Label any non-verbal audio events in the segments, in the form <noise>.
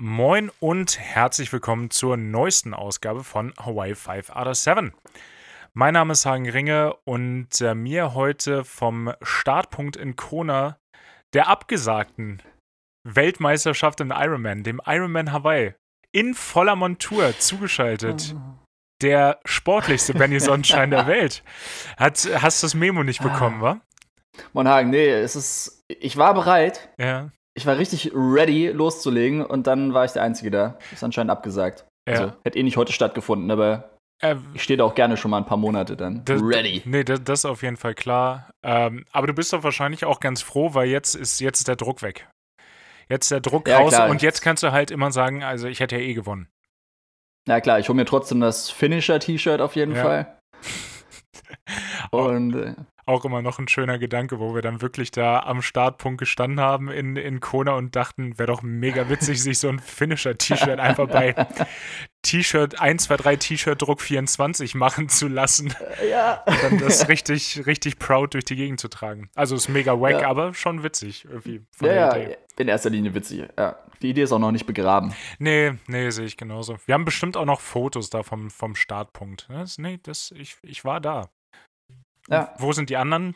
Moin und herzlich willkommen zur neuesten Ausgabe von Hawaii 5 out of 7. Mein Name ist Hagen Ringe und äh, mir heute vom Startpunkt in Kona der abgesagten Weltmeisterschaft im Ironman, dem Ironman Hawaii, in voller Montur zugeschaltet. <laughs> Der sportlichste Benny Sonnenschein der <laughs> Welt. Hat, hast du das Memo nicht bekommen, wa? Mon Hagen, nee, es ist. Ich war bereit. Ja. Ich war richtig ready, loszulegen und dann war ich der Einzige da. Ist anscheinend abgesagt. Ja. Also, hätte eh nicht heute stattgefunden, aber Äh, ich stehe da auch gerne schon mal ein paar Monate dann. Das, ready. Nee, das, das ist auf jeden Fall klar. Ähm, aber du bist doch wahrscheinlich auch ganz froh, weil jetzt ist, jetzt ist der Druck weg. Jetzt ist der Druck Ja, raus klar. und jetzt kannst du halt immer sagen, also ich hätte ja eh gewonnen. Na klar, ich hole mir trotzdem das Finisher-T-Shirt auf jeden Ja. Fall. <laughs> Und äh, Auch immer noch ein schöner Gedanke, wo wir dann wirklich da am Startpunkt gestanden haben in, in Kona und dachten, wäre doch mega witzig, sich so ein Finisher-T-Shirt einfach bei T-Shirt 1, 2, 3 T-Shirt Druck 24 machen zu lassen. ja. Und dann das richtig, richtig proud durch die Gegend zu tragen. Also ist mega wack, Ja. aber schon witzig irgendwie. von Ja, der ja, Idee. in erster Linie witzig. Ja. Die Idee ist auch noch nicht begraben. Nee, nee, sehe ich genauso. Wir haben bestimmt auch noch Fotos da vom, vom Startpunkt. Das, nee, das, ich, ich war da. Ja. Wo sind die anderen?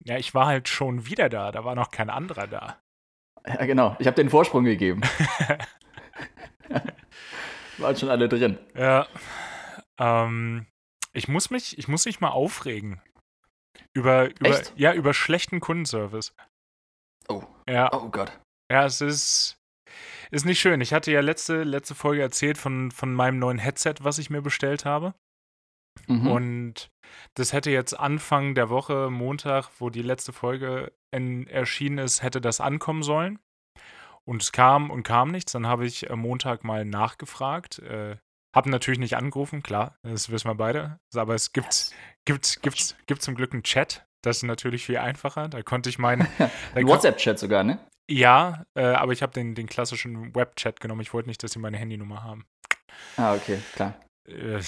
Ja, ich war halt schon wieder da. Da war noch kein anderer da. Ja, genau. Ich habe den Vorsprung gegeben. <laughs> <laughs> Waren schon alle drin. Ja. Ähm, ich muss mich, ich muss mich mal aufregen. Über, über, Echt? ja, über schlechten Kundenservice. Oh. Ja, Oh Gott. ja, es ist, ist nicht schön. Ich hatte ja letzte, letzte Folge erzählt von, von meinem neuen Headset, was ich mir bestellt habe. Mhm. Und das hätte jetzt Anfang der Woche, Montag, wo die letzte Folge in, erschienen ist, hätte das ankommen sollen. Und es kam und kam nichts. Dann habe ich am Montag mal nachgefragt. Äh, habe natürlich nicht angerufen, klar, das wissen wir beide. Aber es gibt, gibt, gibt, gibt zum Glück einen Chat. Das ist natürlich viel einfacher. Da konnte ich meinen. <laughs> WhatsApp-Chat sogar, ne? Ja, äh, aber ich habe den, den klassischen Web-Chat genommen. Ich wollte nicht, dass sie meine Handynummer haben. Ah, okay, klar. Äh,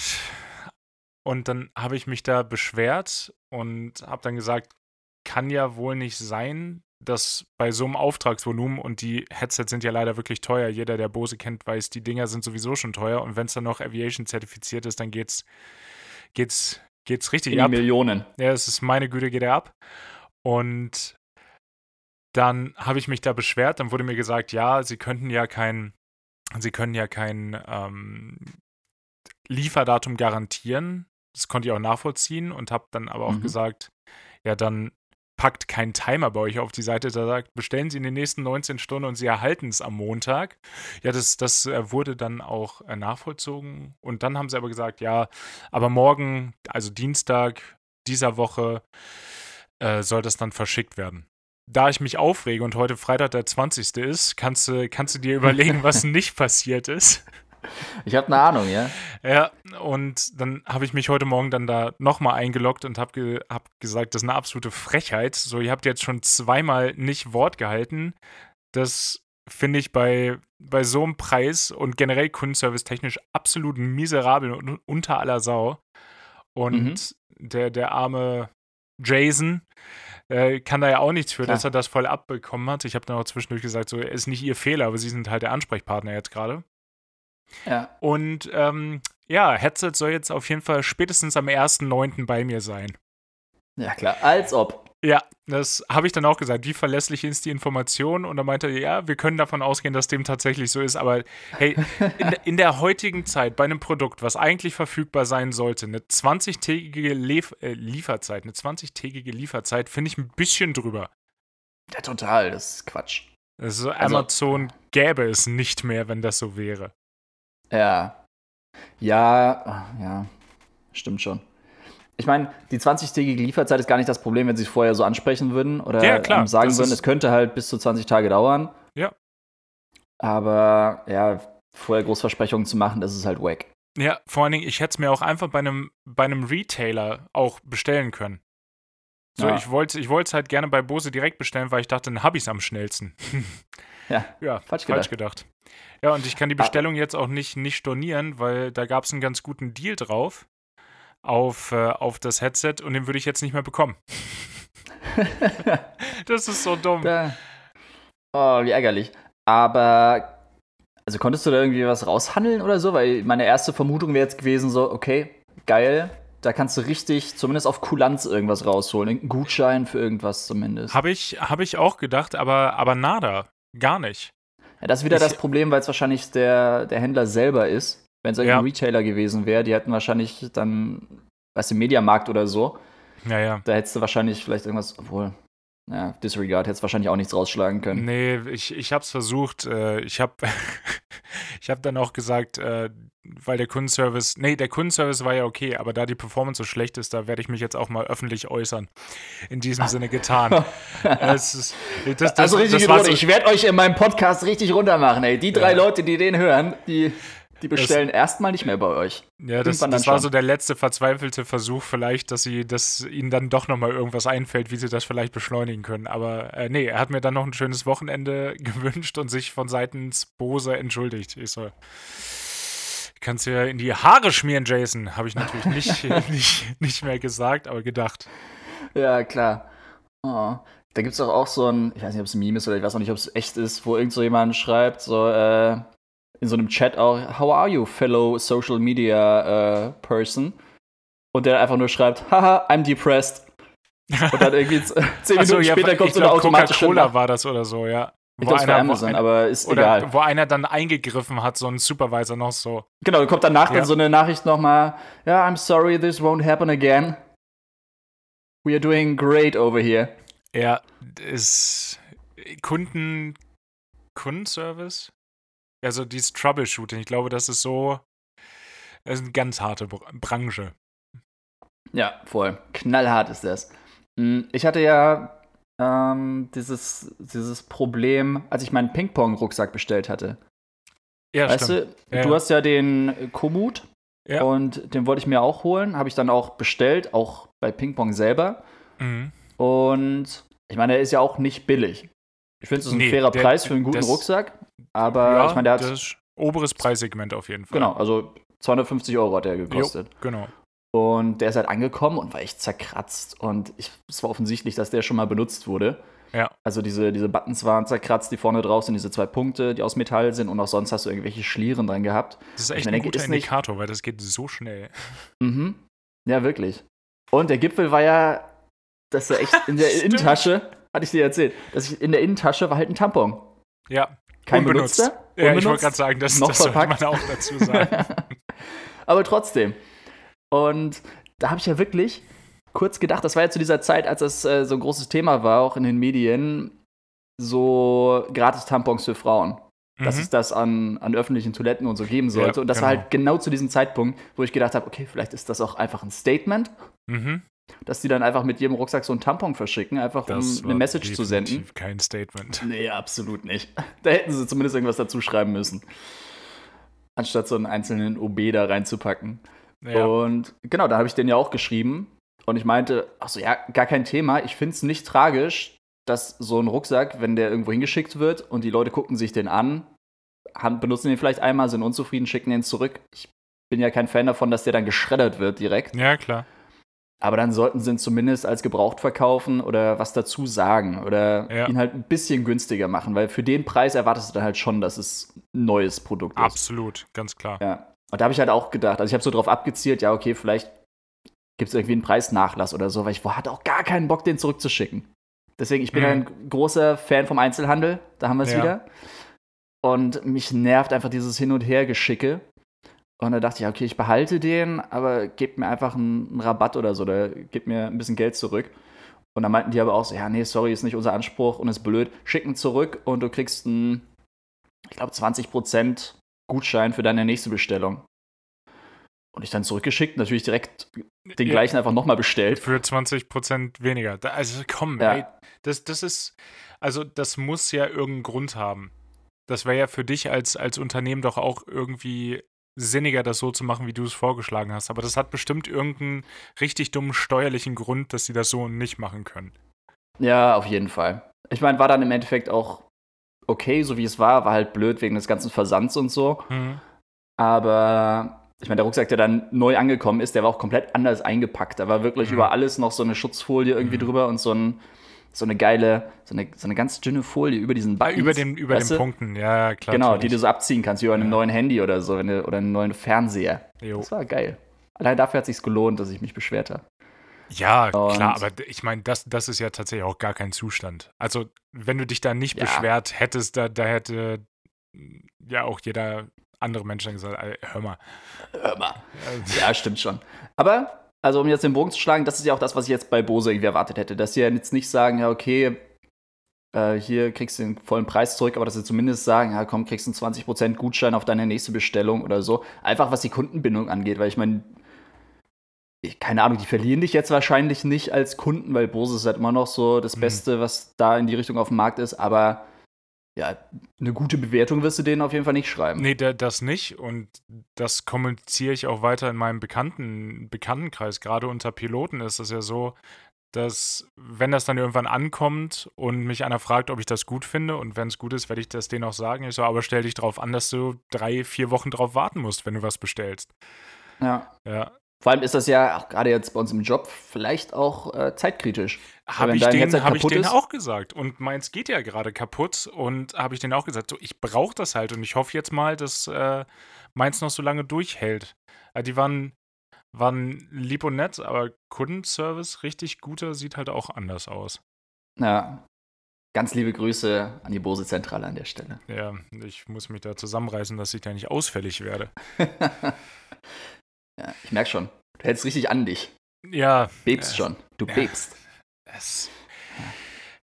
Und dann habe ich mich da beschwert und habe dann gesagt, kann ja wohl nicht sein, dass bei so einem Auftragsvolumen und die Headsets sind ja leider wirklich teuer. Jeder, der Bose kennt, weiß, die Dinger sind sowieso schon teuer und wenn es dann noch Aviation zertifiziert ist, dann geht's geht's geht's richtig In ab. Millionen. Ja, es ist meine Güte, geht er ab. Und dann habe ich mich da beschwert. Dann wurde mir gesagt, ja, sie könnten ja kein, sie können ja kein ähm, Lieferdatum garantieren. Das konnte ich auch nachvollziehen und habe dann aber auch Mhm. gesagt, ja, dann packt kein Timer bei euch auf die Seite, der sagt, bestellen Sie in den nächsten 19 Stunden und Sie erhalten es am Montag. Ja, das, das äh, wurde dann auch äh, nachvollzogen. Und dann haben sie aber gesagt, ja, aber morgen, also Dienstag dieser Woche, äh, soll das dann verschickt werden. Da ich mich aufrege und heute Freitag der 20. ist, kannst du, kannst du dir <laughs> überlegen, was nicht passiert ist. Ich habe eine Ahnung, ja. Ja, und dann habe ich mich heute Morgen dann da nochmal eingeloggt und habe ge hab gesagt, das ist eine absolute Frechheit. So, ihr habt jetzt schon zweimal nicht Wort gehalten. Das finde ich bei, bei so einem Preis und generell Kundenservice technisch absolut miserabel und unter aller Sau. Und der, der arme Jason äh, kann da ja auch nichts für, Klar. dass er das voll abbekommen hat. Ich habe dann auch zwischendurch gesagt, so, ist nicht ihr Fehler, aber sie sind halt der Ansprechpartner jetzt gerade. Ja. Und ähm, ja, Headset soll jetzt auf jeden Fall spätestens am 1.9. bei mir sein. Ja, klar. Als ob. Ja, das habe ich dann auch gesagt. Wie verlässlich ist die Information? Und dann meinte er, ja, wir können davon ausgehen, dass dem tatsächlich so ist. Aber hey, in, <laughs> in der heutigen Zeit bei einem Produkt, was eigentlich verfügbar sein sollte, eine 20-tägige Lief äh, Lieferzeit, eine 20-tägige Lieferzeit, finde ich ein bisschen drüber. Ja, total. Das ist Quatsch. Also Also- Amazon gäbe es nicht mehr, wenn das so wäre. Ja. Ja, ja. Stimmt schon. Ich meine, die 20-tägige Lieferzeit ist gar nicht das Problem, wenn sie es vorher so ansprechen würden oder Ja, klar, ähm, sagen würden, es könnte halt bis zu 20 Tage dauern. Ja. Aber ja, vorher Großversprechungen zu machen, das ist halt wack. Ja, vor allen Dingen, ich hätte es mir auch einfach bei einem, bei einem Retailer auch bestellen können. So, Ja. ich wollte ich es halt gerne bei Bose direkt bestellen, weil ich dachte, dann habe ich es am schnellsten. Ja, <laughs> ja, falsch falsch gedacht. Ja, und ich kann die Ah. Bestellung jetzt auch nicht, nicht stornieren, weil da gab es einen ganz guten Deal drauf auf, äh, auf das Headset und den würde ich jetzt nicht mehr bekommen. <laughs> das ist so dumm. Da. Oh, wie ärgerlich. Aber Also konntest du da irgendwie was raushandeln oder so? Weil meine erste Vermutung wäre jetzt gewesen, so, okay, geil, da kannst du richtig, zumindest auf Kulanz irgendwas rausholen. Irgendeinen Gutschein für irgendwas zumindest. Habe ich, hab ich auch gedacht, aber, aber nada. Gar nicht. Ja, das ist wieder Ich- das Problem, weil es wahrscheinlich der, der Händler selber ist. Wenn es irgendein Ja. Retailer gewesen wäre, die hätten wahrscheinlich dann, weißt du, Mediamarkt oder so, Ja, ja. da hättest du wahrscheinlich vielleicht irgendwas, obwohl, ja, Disregard, hättest wahrscheinlich auch nichts rausschlagen können. Nee, ich, ich habe es versucht. Äh, ich habe <laughs> ich hab dann auch gesagt, äh, weil der Kundenservice, nee, der Kundenservice war ja okay, aber da die Performance so schlecht ist, da werde ich mich jetzt auch mal öffentlich äußern. In diesem Sinne getan. <laughs> ist, das, das, also richtig das so, ich werde euch in meinem Podcast richtig runtermachen, ey. Die drei Ja. Leute, die den hören, die, die bestellen erstmal nicht mehr bei euch. Ja, das, das war so der letzte verzweifelte Versuch vielleicht, dass sie, dass ihnen dann doch nochmal irgendwas einfällt, wie sie das vielleicht beschleunigen können. Aber äh, nee, er hat mir dann noch ein schönes Wochenende <laughs> gewünscht und sich von seitens Bose entschuldigt. Ich so, kannst dir in die Haare schmieren, Jason. Habe ich natürlich <laughs> nicht, nicht, nicht mehr gesagt, aber gedacht. Ja, klar. Oh. Da gibt es doch auch so ein, ich weiß nicht, ob es ein Meme ist oder ich weiß auch nicht, ob es echt ist, wo irgend so jemand schreibt, so äh, in so einem Chat auch, How are you, fellow social media äh, person? Und der einfach nur schreibt, haha, I'm depressed. Und dann irgendwie <laughs> zehn Ach so, Minuten ja, später kommt so eine glaub, automatische Coca-Cola war das oder so, ja. Ich Wo glaube, es war einer- Amazon, ein- aber ist Oder egal. wo einer dann eingegriffen hat, so ein Supervisor noch so. Genau, kommt danach Ja. dann so eine Nachricht nochmal, ja, I'm sorry, this won't happen again. We are doing great over here. Ja, ist Kunden Kundenservice? Also dieses Troubleshooting, ich glaube, das ist so das ist eine ganz harte Br- Branche. Ja, voll. Knallhart ist das. Mm, Ich hatte ja ähm, dieses, dieses Problem, als ich meinen Ping-Pong-Rucksack bestellt hatte. Ja, weißt stimmt. du, Ja, du ja. hast ja den Komoot Ja. und den wollte ich mir auch holen. Habe ich dann auch bestellt, auch bei Ping-Pong selber. Mhm. Und ich meine, der ist ja auch nicht billig. Ich finde, es ist ein Nee, fairer der- Preis für einen guten das- Rucksack. Aber ich meine, der hat. das ist oberes Preissegment auf jeden Fall. Genau, also 250 Euro hat der gekostet. Genau. Und der ist halt angekommen und war echt zerkratzt. Und ich, es war offensichtlich, dass der schon mal benutzt wurde. Ja. Also diese, diese Buttons waren zerkratzt, die vorne drauf sind, diese zwei Punkte, die aus Metall sind und auch sonst hast du irgendwelche Schlieren dran gehabt. Das ist echt ein denke, guter Indikator, weil das geht so schnell. Mhm. Ja, wirklich. Und der Gipfel war ja, dass er echt in der. <laughs> Innentasche, hatte ich dir erzählt, dass ich in der Innentasche war halt ein Tampon. Ja, Kein unbenutzt. benutzter. Ja, ich wollte gerade sagen, das, noch das sollte verpackt. man auch dazu sagen. <laughs> Aber trotzdem. Und da habe ich ja wirklich kurz gedacht, das war ja zu dieser Zeit, als das äh, so ein großes Thema war, auch in den Medien, so Gratis-Tampons für Frauen. Dass Mhm. es das an, an öffentlichen Toiletten und so geben sollte. Ja, und das war genau. halt genau zu diesem Zeitpunkt, wo ich gedacht habe, okay, vielleicht ist das auch einfach ein Statement, Mhm. dass die dann einfach mit jedem Rucksack so einen Tampon verschicken, einfach Das um eine war Message zu senden. Kein Statement. Nee, absolut nicht. Da hätten sie zumindest irgendwas dazu schreiben müssen. Anstatt so einen einzelnen OB da reinzupacken. Ja. Und genau, da habe ich den ja auch geschrieben. Und ich meinte, ach so, ja, gar kein Thema. Ich finde es nicht tragisch, dass so ein Rucksack, wenn der irgendwo hingeschickt wird und die Leute gucken sich den an, haben, benutzen den vielleicht einmal, sind unzufrieden, schicken den zurück. Ich bin ja kein Fan davon, dass der dann geschreddert wird direkt. ja, klar. Aber dann sollten sie ihn zumindest als gebraucht verkaufen oder was dazu sagen oder Ja. ihn halt ein bisschen günstiger machen, weil für den Preis erwartest du dann halt schon, dass es ein neues Produkt ist. Absolut, ganz klar. Ja. Und da habe ich halt auch gedacht, also ich habe so drauf abgezielt, ja, okay, vielleicht gibt es irgendwie einen Preisnachlass oder so, weil ich hatte auch gar keinen Bock, den zurückzuschicken. Deswegen, ich bin Mhm. ein großer Fan vom Einzelhandel, da haben wir es Ja. wieder. Und mich nervt einfach dieses Hin- und Hergeschicke. Und da dachte ich, okay, ich behalte den, aber gebt mir einfach einen, einen Rabatt oder so, oder gebt mir ein bisschen Geld zurück. Und dann meinten die aber auch so, ja, nee, sorry, ist nicht unser Anspruch und ist blöd. Schicken zurück und du kriegst einen, ich glaube, 20% Gutschein für deine nächste Bestellung. Und ich dann zurückgeschickt, natürlich direkt den Ja. gleichen einfach nochmal bestellt. Für 20% weniger. Also komm, Ja. ey, das, das ist, also das muss ja irgendeinen Grund haben. Das wäre ja für dich als, als Unternehmen doch auch irgendwie sinniger, das so zu machen, wie du es vorgeschlagen hast. Aber das hat bestimmt irgendeinen richtig dummen steuerlichen Grund, dass sie das so nicht machen können. Ja, auf jeden Fall. Ich meine, war dann im Endeffekt auch okay, so wie es war. War halt blöd wegen des ganzen Versands und so. Mhm. Aber ich meine, der Rucksack, der dann neu angekommen ist, der war auch komplett anders eingepackt. Da war wirklich Mhm. über alles noch so eine Schutzfolie irgendwie Mhm. drüber und so ein, so eine geile, so eine, so eine ganz dünne Folie über diesen Ah, Buttons. über den, über den? Punkten, ja, klar. Genau, die du so abziehen kannst, wie bei einem Ja. neuen Handy oder so, oder einem neuen Fernseher. Jo. Das war geil. Allein dafür hat es sich gelohnt, dass ich mich beschwert habe. Ja, Und- klar, aber ich meine, das, das ist ja tatsächlich auch gar kein Zustand. Also, wenn du dich da nicht Ja. beschwert hättest, da, da hätte mm, ja auch jeder andere Mensch dann gesagt, hör mal. Hör mal. Äh, Ja, stimmt schon. Aber, also um jetzt den Bogen zu schlagen, das ist ja auch das, was ich jetzt bei Bose irgendwie erwartet hätte. Dass sie ja jetzt nicht sagen, ja, okay, äh, hier kriegst du den vollen Preis zurück, aber dass sie zumindest sagen, ja, komm, kriegst du einen 20% Gutschein auf deine nächste Bestellung oder so. Einfach was die Kundenbindung angeht, weil ich meine, keine Ahnung, die verlieren dich jetzt wahrscheinlich nicht als Kunden, weil Bose ist halt immer noch so das Mhm. Beste, was da in die Richtung auf dem Markt ist, aber ja, eine gute Bewertung wirst du denen auf jeden Fall nicht schreiben. Nee, da, das nicht. Und das kommuniziere ich auch weiter in meinem Bekannten, Bekanntenkreis. Gerade unter Piloten ist es ja so, dass, wenn das dann irgendwann ankommt und mich einer fragt, ob ich das gut finde, und wenn es gut ist, werde ich das denen auch sagen. Ich so, aber stell dich darauf an, dass du drei, vier Wochen drauf warten musst, wenn du was bestellst. Ja. Ja. Vor allem ist das ja auch gerade jetzt bei uns im Job vielleicht auch äh, zeitkritisch. Habe wenn ich, hab ich denen auch gesagt. Und meins geht ja gerade kaputt. Und habe ich denen auch gesagt, so, ich brauche das halt. Und ich hoffe jetzt mal, dass äh, meins noch so lange durchhält. Äh, die waren, waren lieb und nett, aber Kundenservice, richtig guter, sieht halt auch anders aus. Ja. Ganz liebe Grüße an die Bose-Zentrale an der Stelle. Ja, ich muss mich da zusammenreißen, dass ich da nicht ausfällig werde. <laughs> ja, ich merke schon. Du hältst richtig an dich. Ja. Bebst äh, schon. Du ja. bebst. Es,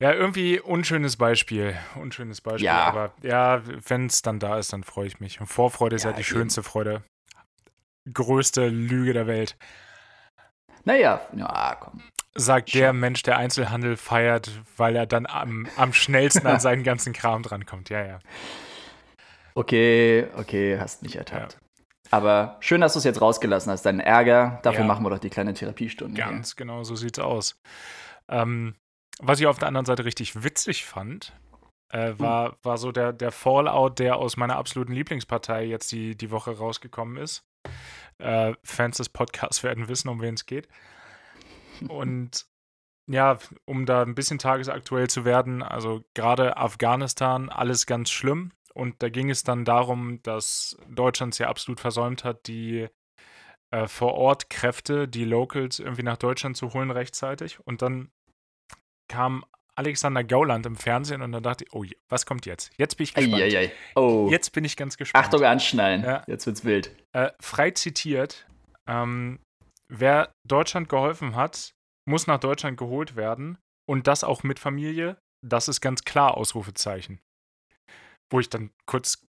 ja, irgendwie unschönes Beispiel. Unschönes Beispiel. Ja. Aber ja, wenn es dann da ist, dann freue ich mich. Und Vorfreude ist ja, Ja, die eben. schönste Freude. Größte Lüge der Welt. Naja, ja, komm. Sagt Schon. der Mensch, der Einzelhandel feiert, weil er dann am, am schnellsten an <laughs> seinen ganzen Kram drankommt. Ja, ja. Okay, okay, hast mich ertappt. Aber schön, dass du es jetzt rausgelassen hast, deinen Ärger. Dafür Ja. machen wir doch die kleine Therapiestunde. hier. Ganz genau so sieht's aus. Ähm, was ich auf der anderen Seite richtig witzig fand, äh, Hm. war, war so der, der Fallout, der aus meiner absoluten Lieblingspartei jetzt die, die Woche rausgekommen ist. Äh, Fans des Podcasts <laughs> werden wissen, um wen es geht. Und ja, um da ein bisschen tagesaktuell zu werden, also gerade Afghanistan, alles ganz schlimm. Und da ging es dann darum, dass Deutschland es ja absolut versäumt hat, die äh, vor Ort Kräfte, die Locals irgendwie nach Deutschland zu holen rechtzeitig. Und dann kam Alexander Gauland im Fernsehen und dann dachte ich, oh, was kommt jetzt? Jetzt bin ich gespannt. Eieiei. Oh. Jetzt bin ich ganz gespannt. Achtung, anschnallen. Ja. Jetzt wird's wild. Äh, frei zitiert, ähm, wer Deutschland geholfen hat, muss nach Deutschland geholt werden und das auch mit Familie. Das ist ganz klar Ausrufezeichen. Wo ich dann kurz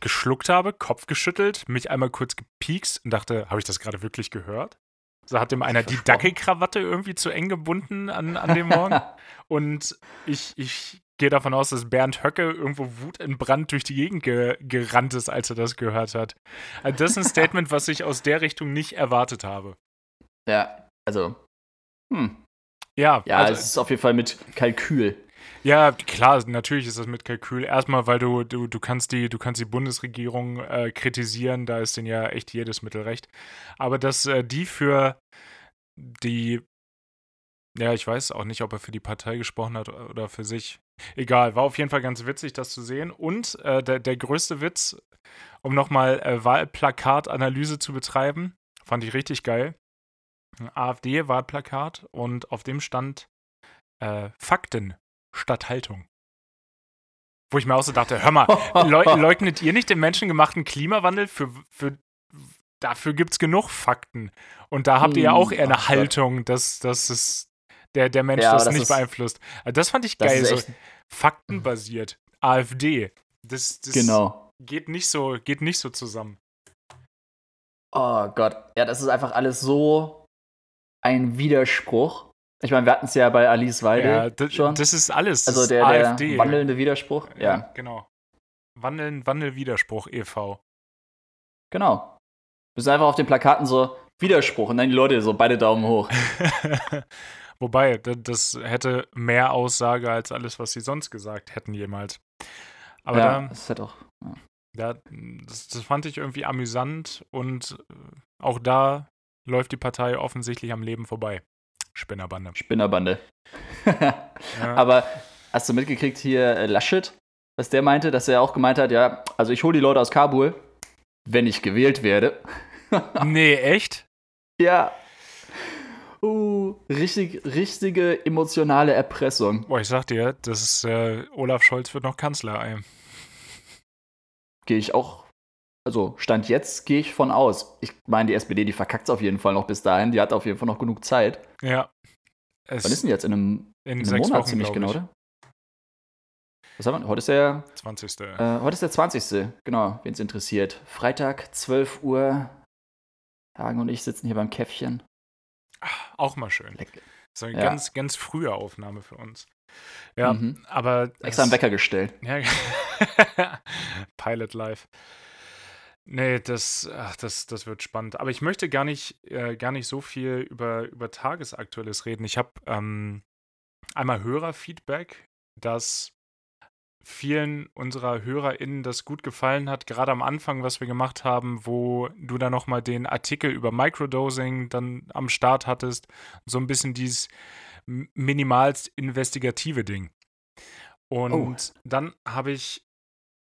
geschluckt habe, Kopf geschüttelt, mich einmal kurz gepiekst und dachte, habe ich das gerade wirklich gehört? So hat dem einer die. Dackelkrawatte irgendwie zu eng gebunden an, an dem Morgen. <laughs> Und ich, ich gehe davon aus, dass Bernd Höcke irgendwo wutentbrannt durch die Gegend ge gerannt ist, als er das gehört hat. Also das ist ein <laughs> Statement, was ich aus der Richtung nicht erwartet habe. ja, also. Hm. Ja, Ja, also, es ist auf jeden Fall mit Kalkül. Ja, klar, natürlich ist das mit Kalkül. Erstmal, weil du, du, du kannst die, du kannst die Bundesregierung äh, kritisieren, da ist denen ja echt jedes Mittel recht. Aber dass äh, die für die Ja, ich weiß auch nicht, ob er für die Partei gesprochen hat oder für sich. Egal, war auf jeden Fall ganz witzig, das zu sehen. Und äh, der, der größte Witz, um nochmal äh, Wahlplakatanalyse zu betreiben, fand ich richtig geil. AfD-Wahlplakat und auf dem stand äh, Fakten statt Haltung. Wo ich mir auch so dachte, hör mal, leu <laughs> leugnet ihr nicht den menschengemachten Klimawandel? Für, für, dafür gibt es genug Fakten. Und da habt ihr ja Hm, auch eher eine Gott. Haltung, dass, dass es der, der Mensch Ja, das, das nicht ist- beeinflusst. Also das fand ich Das geil, so faktenbasiert. AfD. Das, das genau. geht, nicht so, geht nicht so zusammen. Oh Gott. Ja, das ist einfach alles so ein Widerspruch. Ich meine, wir hatten es ja bei Alice Weide Ja, das, schon. das ist alles. Also der, der AfD. wandelnde Widerspruch. Ja, ja, genau. Wandeln, Wandelwiderspruch e.V. genau. Wir sind einfach auf den Plakaten so Widerspruch und dann die Leute so beide Daumen hoch. <laughs> Wobei, da- das hätte mehr Aussage als alles, was sie sonst gesagt hätten jemals. Aber ja, da, das ist halt auch. da das, das fand ich irgendwie amüsant und äh, auch da läuft die Partei offensichtlich am Leben vorbei. Spinnerbande. Spinnerbande. <laughs> ja. Aber hast du mitgekriegt hier äh, Laschet, was der meinte, dass er auch gemeint hat, ja, also ich hole die Leute aus Kabul, wenn ich gewählt werde. <laughs> nee, echt? Ja. Uh, richtig, richtige emotionale Erpressung. Boah, ich sag dir, das ist, äh, Olaf Scholz wird noch Kanzler. Gehe ich auch also Stand jetzt gehe ich von aus. Ich meine, die SPD, die verkackt es auf jeden Fall noch bis dahin. Die hat auf jeden Fall noch genug Zeit. Ja. Wann ist denn jetzt? In einem, in in einem Monat Wochen, ziemlich genau, oder? Was haben wir? Heute ist der 20. Äh, heute ist der 20. Genau, wen es interessiert. Freitag, 12 Uhr. Hagen und ich sitzen hier beim Käffchen. Ach, auch mal schön. Leck. So eine ja. ganz, ganz frühe Aufnahme für uns. Ja, mhm. aber. Extra einen Wecker gestellt. Ja, <laughs> Pilot Life. Nee, das, ach, das, das wird spannend. Aber ich möchte gar nicht, äh, gar nicht so viel über, über Tagesaktuelles reden. Ich habe ähm, einmal Hörerfeedback, dass vielen unserer HörerInnen das gut gefallen hat, gerade am Anfang, was wir gemacht haben, wo du da nochmal den Artikel über Microdosing dann am Start hattest. So ein bisschen dieses minimalst investigative Ding. Oh. Und oh. dann habe ich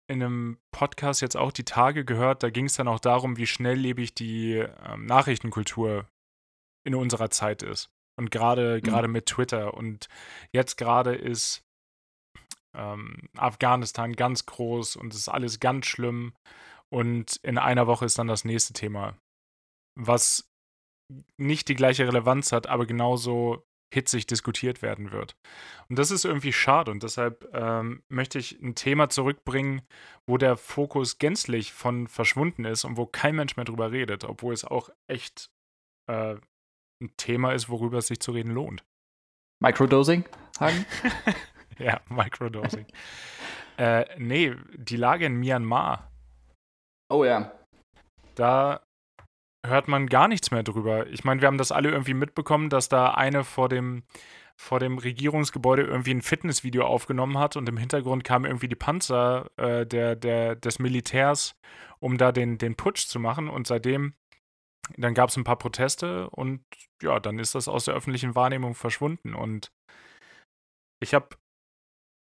in einem Podcast jetzt auch die Tage gehört, da ging es dann auch darum, wie schnelllebig die ähm, Nachrichtenkultur in unserer Zeit ist. Und gerade mhm. gerade mit Twitter. Und jetzt gerade ist ähm, Afghanistan ganz groß und es ist alles ganz schlimm. Und in einer Woche ist dann das nächste Thema, was nicht die gleiche Relevanz hat, aber genauso hitzig diskutiert werden wird. Und das ist irgendwie schade und deshalb ähm, möchte ich ein Thema zurückbringen, wo der Fokus gänzlich von verschwunden ist und wo kein Mensch mehr drüber redet, obwohl es auch echt äh, ein Thema ist, worüber es sich zu reden lohnt. Microdosing, Hagen? <laughs> ja, Microdosing. <laughs> äh, nee, die Lage in Myanmar. Oh ja. Da hört man gar nichts mehr drüber. Ich meine, wir haben das alle irgendwie mitbekommen, dass da eine vor dem, vor dem Regierungsgebäude irgendwie ein Fitnessvideo aufgenommen hat und im Hintergrund kamen irgendwie die Panzer äh, der, der, des Militärs, um da den, den Putsch zu machen. Und seitdem, dann gab es ein paar Proteste und ja, dann ist das aus der öffentlichen Wahrnehmung verschwunden. Und ich habe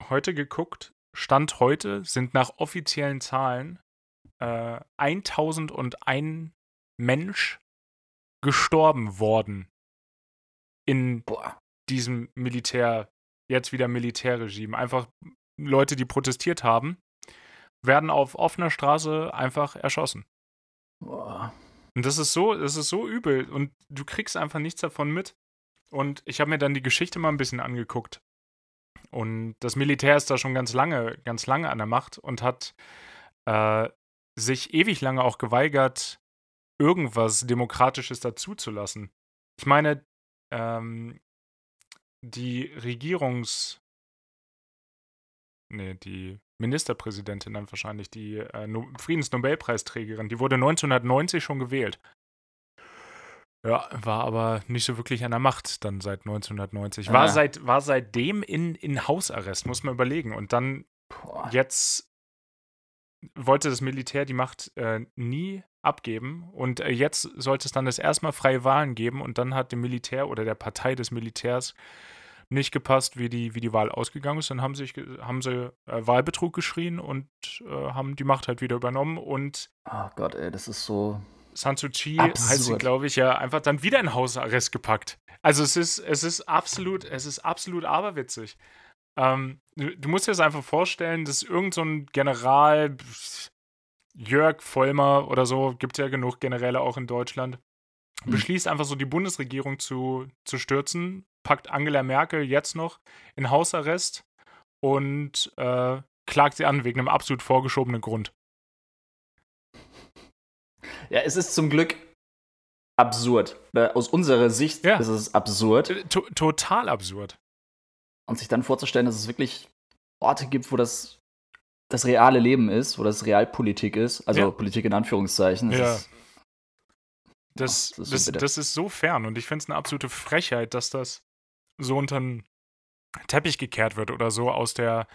heute geguckt, Stand heute sind nach offiziellen Zahlen äh, 1001 Mensch gestorben worden in Boah. diesem Militär, jetzt wieder Militärregime. Einfach Leute, die protestiert haben, werden auf offener Straße einfach erschossen. Boah. Und das ist so, das ist so übel und du kriegst einfach nichts davon mit. Und ich habe mir dann die Geschichte mal ein bisschen angeguckt. Und das Militär ist da schon ganz lange, ganz lange an der Macht und hat äh, sich ewig lange auch geweigert, irgendwas Demokratisches dazuzulassen. Ich meine, ähm, die Regierungs. Nee, die Ministerpräsidentin dann wahrscheinlich, die äh, no Friedensnobelpreisträgerin, die wurde 1990 schon gewählt. Ja, war aber nicht so wirklich an der Macht dann seit 1990. War, ja. seit, war seitdem in, in Hausarrest, muss man überlegen. Und dann Boah. jetzt wollte das Militär die Macht äh, nie abgeben. Und äh, jetzt sollte es dann das erstmal freie Wahlen geben und dann hat dem Militär oder der Partei des Militärs nicht gepasst, wie die, wie die Wahl ausgegangen ist. Dann haben, sich, haben sie äh, Wahlbetrug geschrien und äh, haben die Macht halt wieder übernommen und Oh Gott, ey, das ist so. San Suu Kyi heißt sie, glaube ich, ja, einfach dann wieder in Hausarrest gepackt. Also es ist, es ist absolut, es ist absolut aberwitzig. Ähm, du, du, musst dir das einfach vorstellen, dass irgend so ein General, Jörg Vollmer oder so, gibt es ja genug Generäle auch in Deutschland, hm. beschließt einfach so die Bundesregierung zu, zu stürzen, packt Angela Merkel jetzt noch in Hausarrest und äh, klagt sie an wegen einem absolut vorgeschobenen Grund. Ja, es ist zum Glück absurd. Äh, aus unserer Sicht ja. ist es absurd. Äh, T total absurd. Und sich dann vorzustellen, dass es wirklich Orte gibt, wo das das reale Leben ist, wo das Realpolitik ist, also ja. Politik in Anführungszeichen. Das ja. Ist, das, oh, das, ist das, das, ist so fern und ich finde es eine absolute Frechheit, dass das so unter den Teppich gekehrt wird oder so aus der,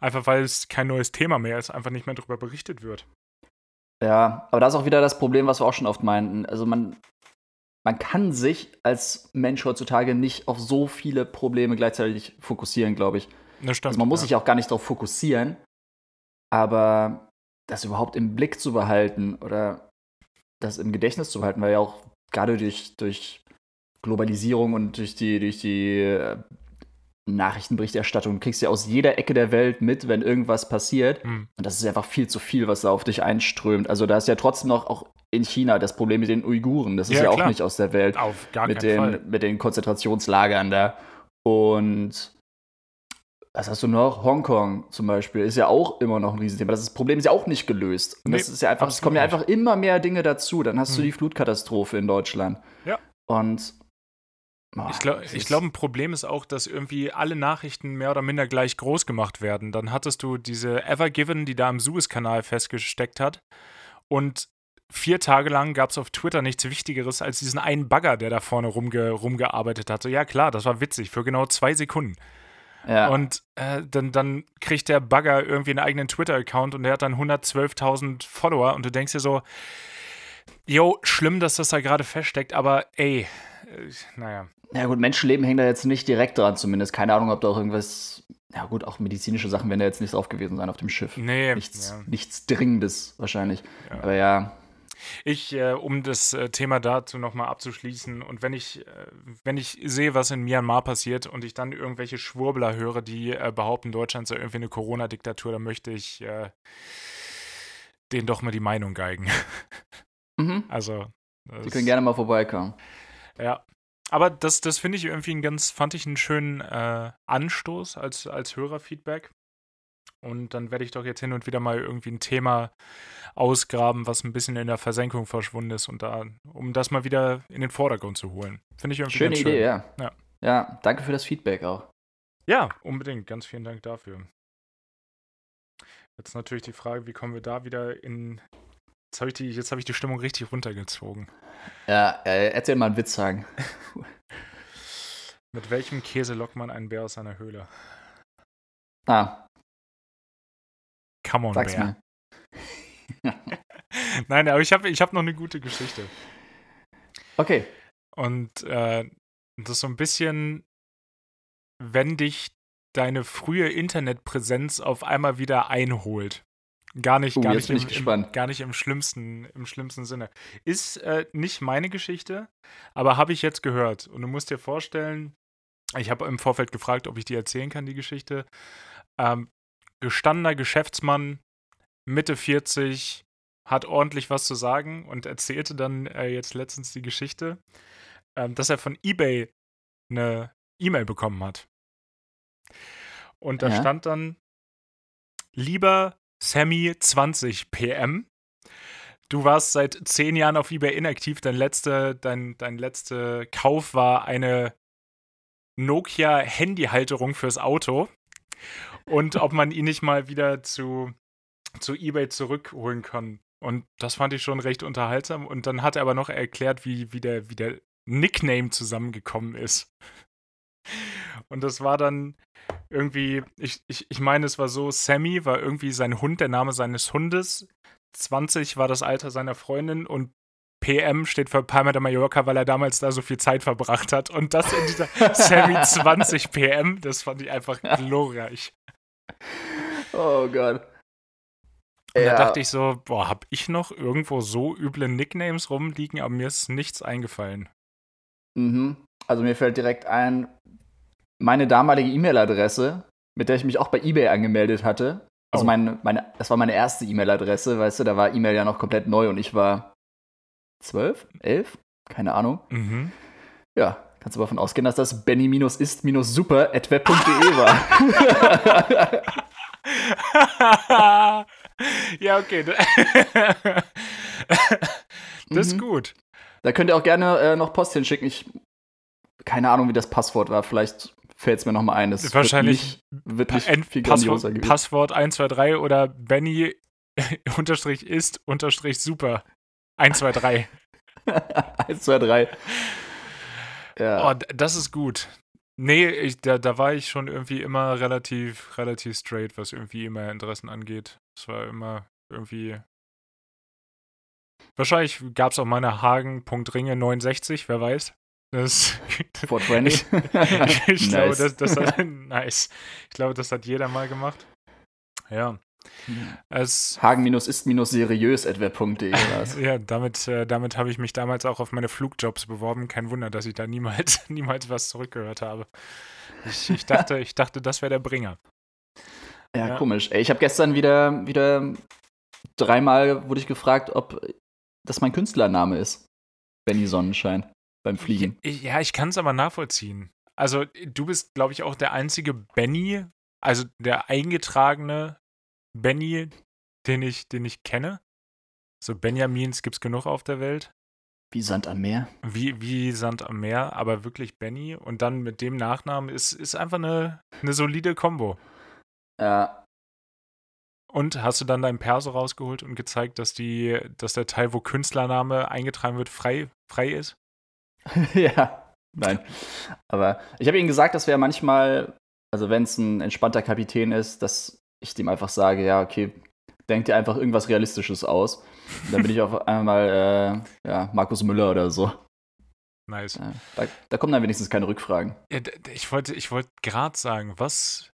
einfach weil es kein neues Thema mehr ist, einfach nicht mehr darüber berichtet wird. Ja, aber da ist auch wieder das Problem, was wir auch schon oft meinten. Also man, man kann sich als Mensch heutzutage nicht auf so viele Probleme gleichzeitig fokussieren, glaube ich. Das stimmt, Also man muss ja. sich auch gar nicht darauf fokussieren, aber das überhaupt im Blick zu behalten oder das im Gedächtnis zu behalten, weil ja auch gerade durch, durch Globalisierung und durch die, durch die äh, Nachrichtenberichterstattung kriegst du ja aus jeder Ecke der Welt mit, wenn irgendwas passiert. Hm. Und das ist einfach viel zu viel, was da auf dich einströmt. Also da ist ja trotzdem noch auch in China das Problem mit den Uiguren. Das ist Ja, ja, auch nicht aus der Welt Auf gar mit keinen Fall. den, mit den Konzentrationslagern da. Und was hast du noch? Hongkong zum Beispiel ist ja auch immer noch ein Riesenthema. Das Problem ist ja auch nicht gelöst. Und Nee, das ist ja einfach, es kommen ja einfach immer mehr Dinge dazu. Dann hast du Hm. die Flutkatastrophe in Deutschland. Ja. Und oh, Ich glaube, ist- glaub, ein Problem ist auch, dass irgendwie alle Nachrichten mehr oder minder gleich groß gemacht werden. Dann hattest du diese Evergiven, die da im Suezkanal festgesteckt hat. Und vier Tage lang gab es auf Twitter nichts Wichtigeres als diesen einen Bagger, der da vorne rumge rumgearbeitet hat. So, ja klar, das war witzig, für genau zwei Sekunden. ja. Und äh, dann, dann kriegt der Bagger irgendwie einen eigenen Twitter-Account und der hat dann 112.000 Follower und du denkst dir so, yo, schlimm, dass das da gerade feststeckt, aber ey, äh, naja. Ja gut, Menschenleben hängen da jetzt nicht direkt dran zumindest. Keine Ahnung, ob da auch irgendwas, ja gut, auch medizinische Sachen werden da jetzt nicht drauf gewesen sein auf dem Schiff. Nee, Nichts, ja. nichts Dringendes wahrscheinlich. Ja. Aber ja, Ich, äh, um das äh, Thema dazu nochmal abzuschließen, und wenn ich, äh, wenn ich sehe, was in Myanmar passiert und ich dann irgendwelche Schwurbler höre, die äh, behaupten, Deutschland sei irgendwie eine Corona-Diktatur, dann möchte ich äh, denen doch mal die Meinung geigen. mhm. <laughs> Also. Sie können gerne mal vorbeikommen. Ja. Aber das, das finde ich irgendwie einen ganz, fand ich einen schönen äh, Anstoß als, als Hörerfeedback. Und dann werde ich doch jetzt hin und wieder mal irgendwie ein Thema ausgraben, was ein bisschen in der Versenkung verschwunden ist und da, um das mal wieder in den Vordergrund zu holen. Finde ich irgendwie Schöne ganz Idee, schön. ja. Ja. Ja, danke für das Feedback auch. Ja, unbedingt. Ganz vielen Dank dafür. Jetzt natürlich die Frage, wie kommen wir da wieder in. Jetzt habe ich, die- jetzt hab ich die Stimmung richtig runtergezogen. Ja, äh, erzähl mal einen Witz sagen. <laughs> Mit welchem Käse lockt man einen Bär aus seiner Höhle? Ah, Come on, sag's Bär. mir. <laughs> Nein, aber ich habe ich hab noch eine gute Geschichte. Okay. Und äh, das ist so ein bisschen, wenn dich deine frühe Internetpräsenz auf einmal wieder einholt. Gar nicht, Uh, gar, nicht im. Im, gar nicht im schlimmsten, im schlimmsten Sinne. Ist äh, nicht meine Geschichte, aber habe ich jetzt gehört. Und du musst dir vorstellen, ich habe im Vorfeld gefragt, ob ich die erzählen kann, die Geschichte. Ähm, gestandener Geschäftsmann, Mitte 40, hat ordentlich was zu sagen und erzählte dann äh, jetzt letztens die Geschichte, ähm, dass er von eBay eine E-Mail bekommen hat. Und da Ja. stand dann, lieber Sammy 20 PM, du warst seit zehn Jahren auf eBay inaktiv, dein letzter, dein, dein letzter Kauf war eine Nokia-Handyhalterung fürs Auto und ob man ihn nicht mal wieder zu, zu eBay zurückholen kann. Und das fand ich schon recht unterhaltsam. Und dann hat er aber noch erklärt, wie, wie, der, wie der Nickname zusammengekommen ist. <laughs> Und das war dann irgendwie, ich, ich, ich meine, es war so, Sammy war irgendwie sein Hund, der Name seines Hundes. 20 war das Alter seiner Freundin und PM steht für Palma de Mallorca, weil er damals da so viel Zeit verbracht hat. Und das in dieser <laughs> Sammy 20 PM, das fand ich einfach glorreich. Oh Gott. Und da dachte ich so, boah, hab ich noch irgendwo so üble Nicknames rumliegen, aber mir ist nichts eingefallen. Mhm. Also mir fällt direkt ein, meine damalige E-Mail-Adresse, mit der ich mich auch bei eBay angemeldet hatte. Also Oh. meine, meine, das war meine erste E-Mail-Adresse, weißt du, da war E-Mail ja noch komplett neu und ich war zwölf, elf, keine Ahnung. Mhm. Ja, kannst du davon ausgehen, dass das benny-ist-super at web.de war. <laughs> <laughs> <laughs> <laughs> ja, okay. <laughs> Das ist Mhm. gut. Da könnt ihr auch gerne äh, noch Post hinschicken. Ich keine Ahnung, wie das Passwort war. Vielleicht fällt es mir noch mal ein. Das Wahrscheinlich wird nicht, wird nicht viel Passwort, gewesen. Passwort 123 oder Benny <laughs> unterstrich ist unterstrich super. 123. 1, 2, 3. Ja. Oh, das ist gut. Nee, ich, da, da war ich schon irgendwie immer relativ, relativ straight, was irgendwie E-Mail-Interessen angeht. Es war immer irgendwie. Wahrscheinlich gab es auch mal eine Hagen.ringe 69, wer weiß. Das, <laughs> 420. ich, ich glaube, Nice. das, das hat, <laughs> <laughs> nice. Ich glaube, das hat jeder mal gemacht. Ja. Es, Hagen-ist-seriös etwa.de war's. ja, damit, äh, damit habe ich mich damals auch auf meine Flugjobs beworben. Kein Wunder, dass ich da niemals, niemals was zurückgehört habe. Ich, ich, dachte, ich dachte, das wäre der Bringer. Ja, Ja. komisch. Ey, ich habe gestern wieder, wieder dreimal wurde ich gefragt, ob das mein Künstlername ist. Benny Sonnenschein beim Fliegen. Ja, ich kann es aber nachvollziehen. Also, du bist, glaube ich, auch der einzige Benny, also der eingetragene Benny, den ich, den ich kenne. So Benjamins gibt es genug auf der Welt. Wie Sand am Meer. Wie, wie Sand am Meer, aber wirklich Benny. Und dann mit dem Nachnamen ist, ist einfach eine, eine solide Kombo. Ja, Und hast du dann deinen Perso rausgeholt und gezeigt, dass, die, dass der Teil, wo Künstlername eingetragen wird, frei, frei ist? <laughs> ja. Nein. Aber ich habe ihnen gesagt, dass wir manchmal, also wenn es ein entspannter Kapitän ist, dass ich dem einfach sage, ja, okay, denk dir einfach irgendwas Realistisches aus. Und dann bin ich <laughs> auf einmal äh, ja, Markus Müller oder so. Nice. Ja, da, da kommen dann wenigstens keine Rückfragen. Ja, ich wollte, ich wollte gerade sagen, was,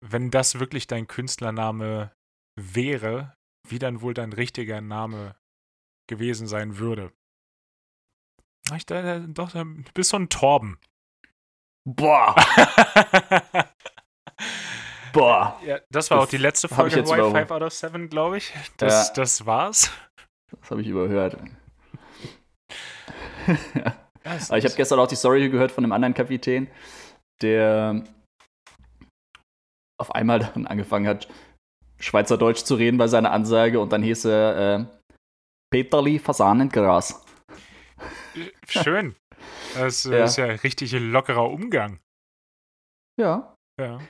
wenn das wirklich dein Künstlername wäre, wie dann wohl dein richtiger Name gewesen sein würde. Ah, Ich, da, doch, du bist so ein Torben. Boah, <laughs> boah. ja, das war Das auch die letzte hab ich Folge jetzt überholt. 5 out of 7, glaube ich. Das, Ja. das war's. Das habe ich überhört. <laughs> Ja, Aber ich habe gestern auch die Story gehört von einem anderen Kapitän, der auf einmal <laughs> dann angefangen hat, Schweizerdeutsch zu reden bei seiner Ansage und dann hieß er äh, Peterli Fasanengras. schön. Das äh, Ja. ist ja richtig lockerer Umgang. Ja. Ja.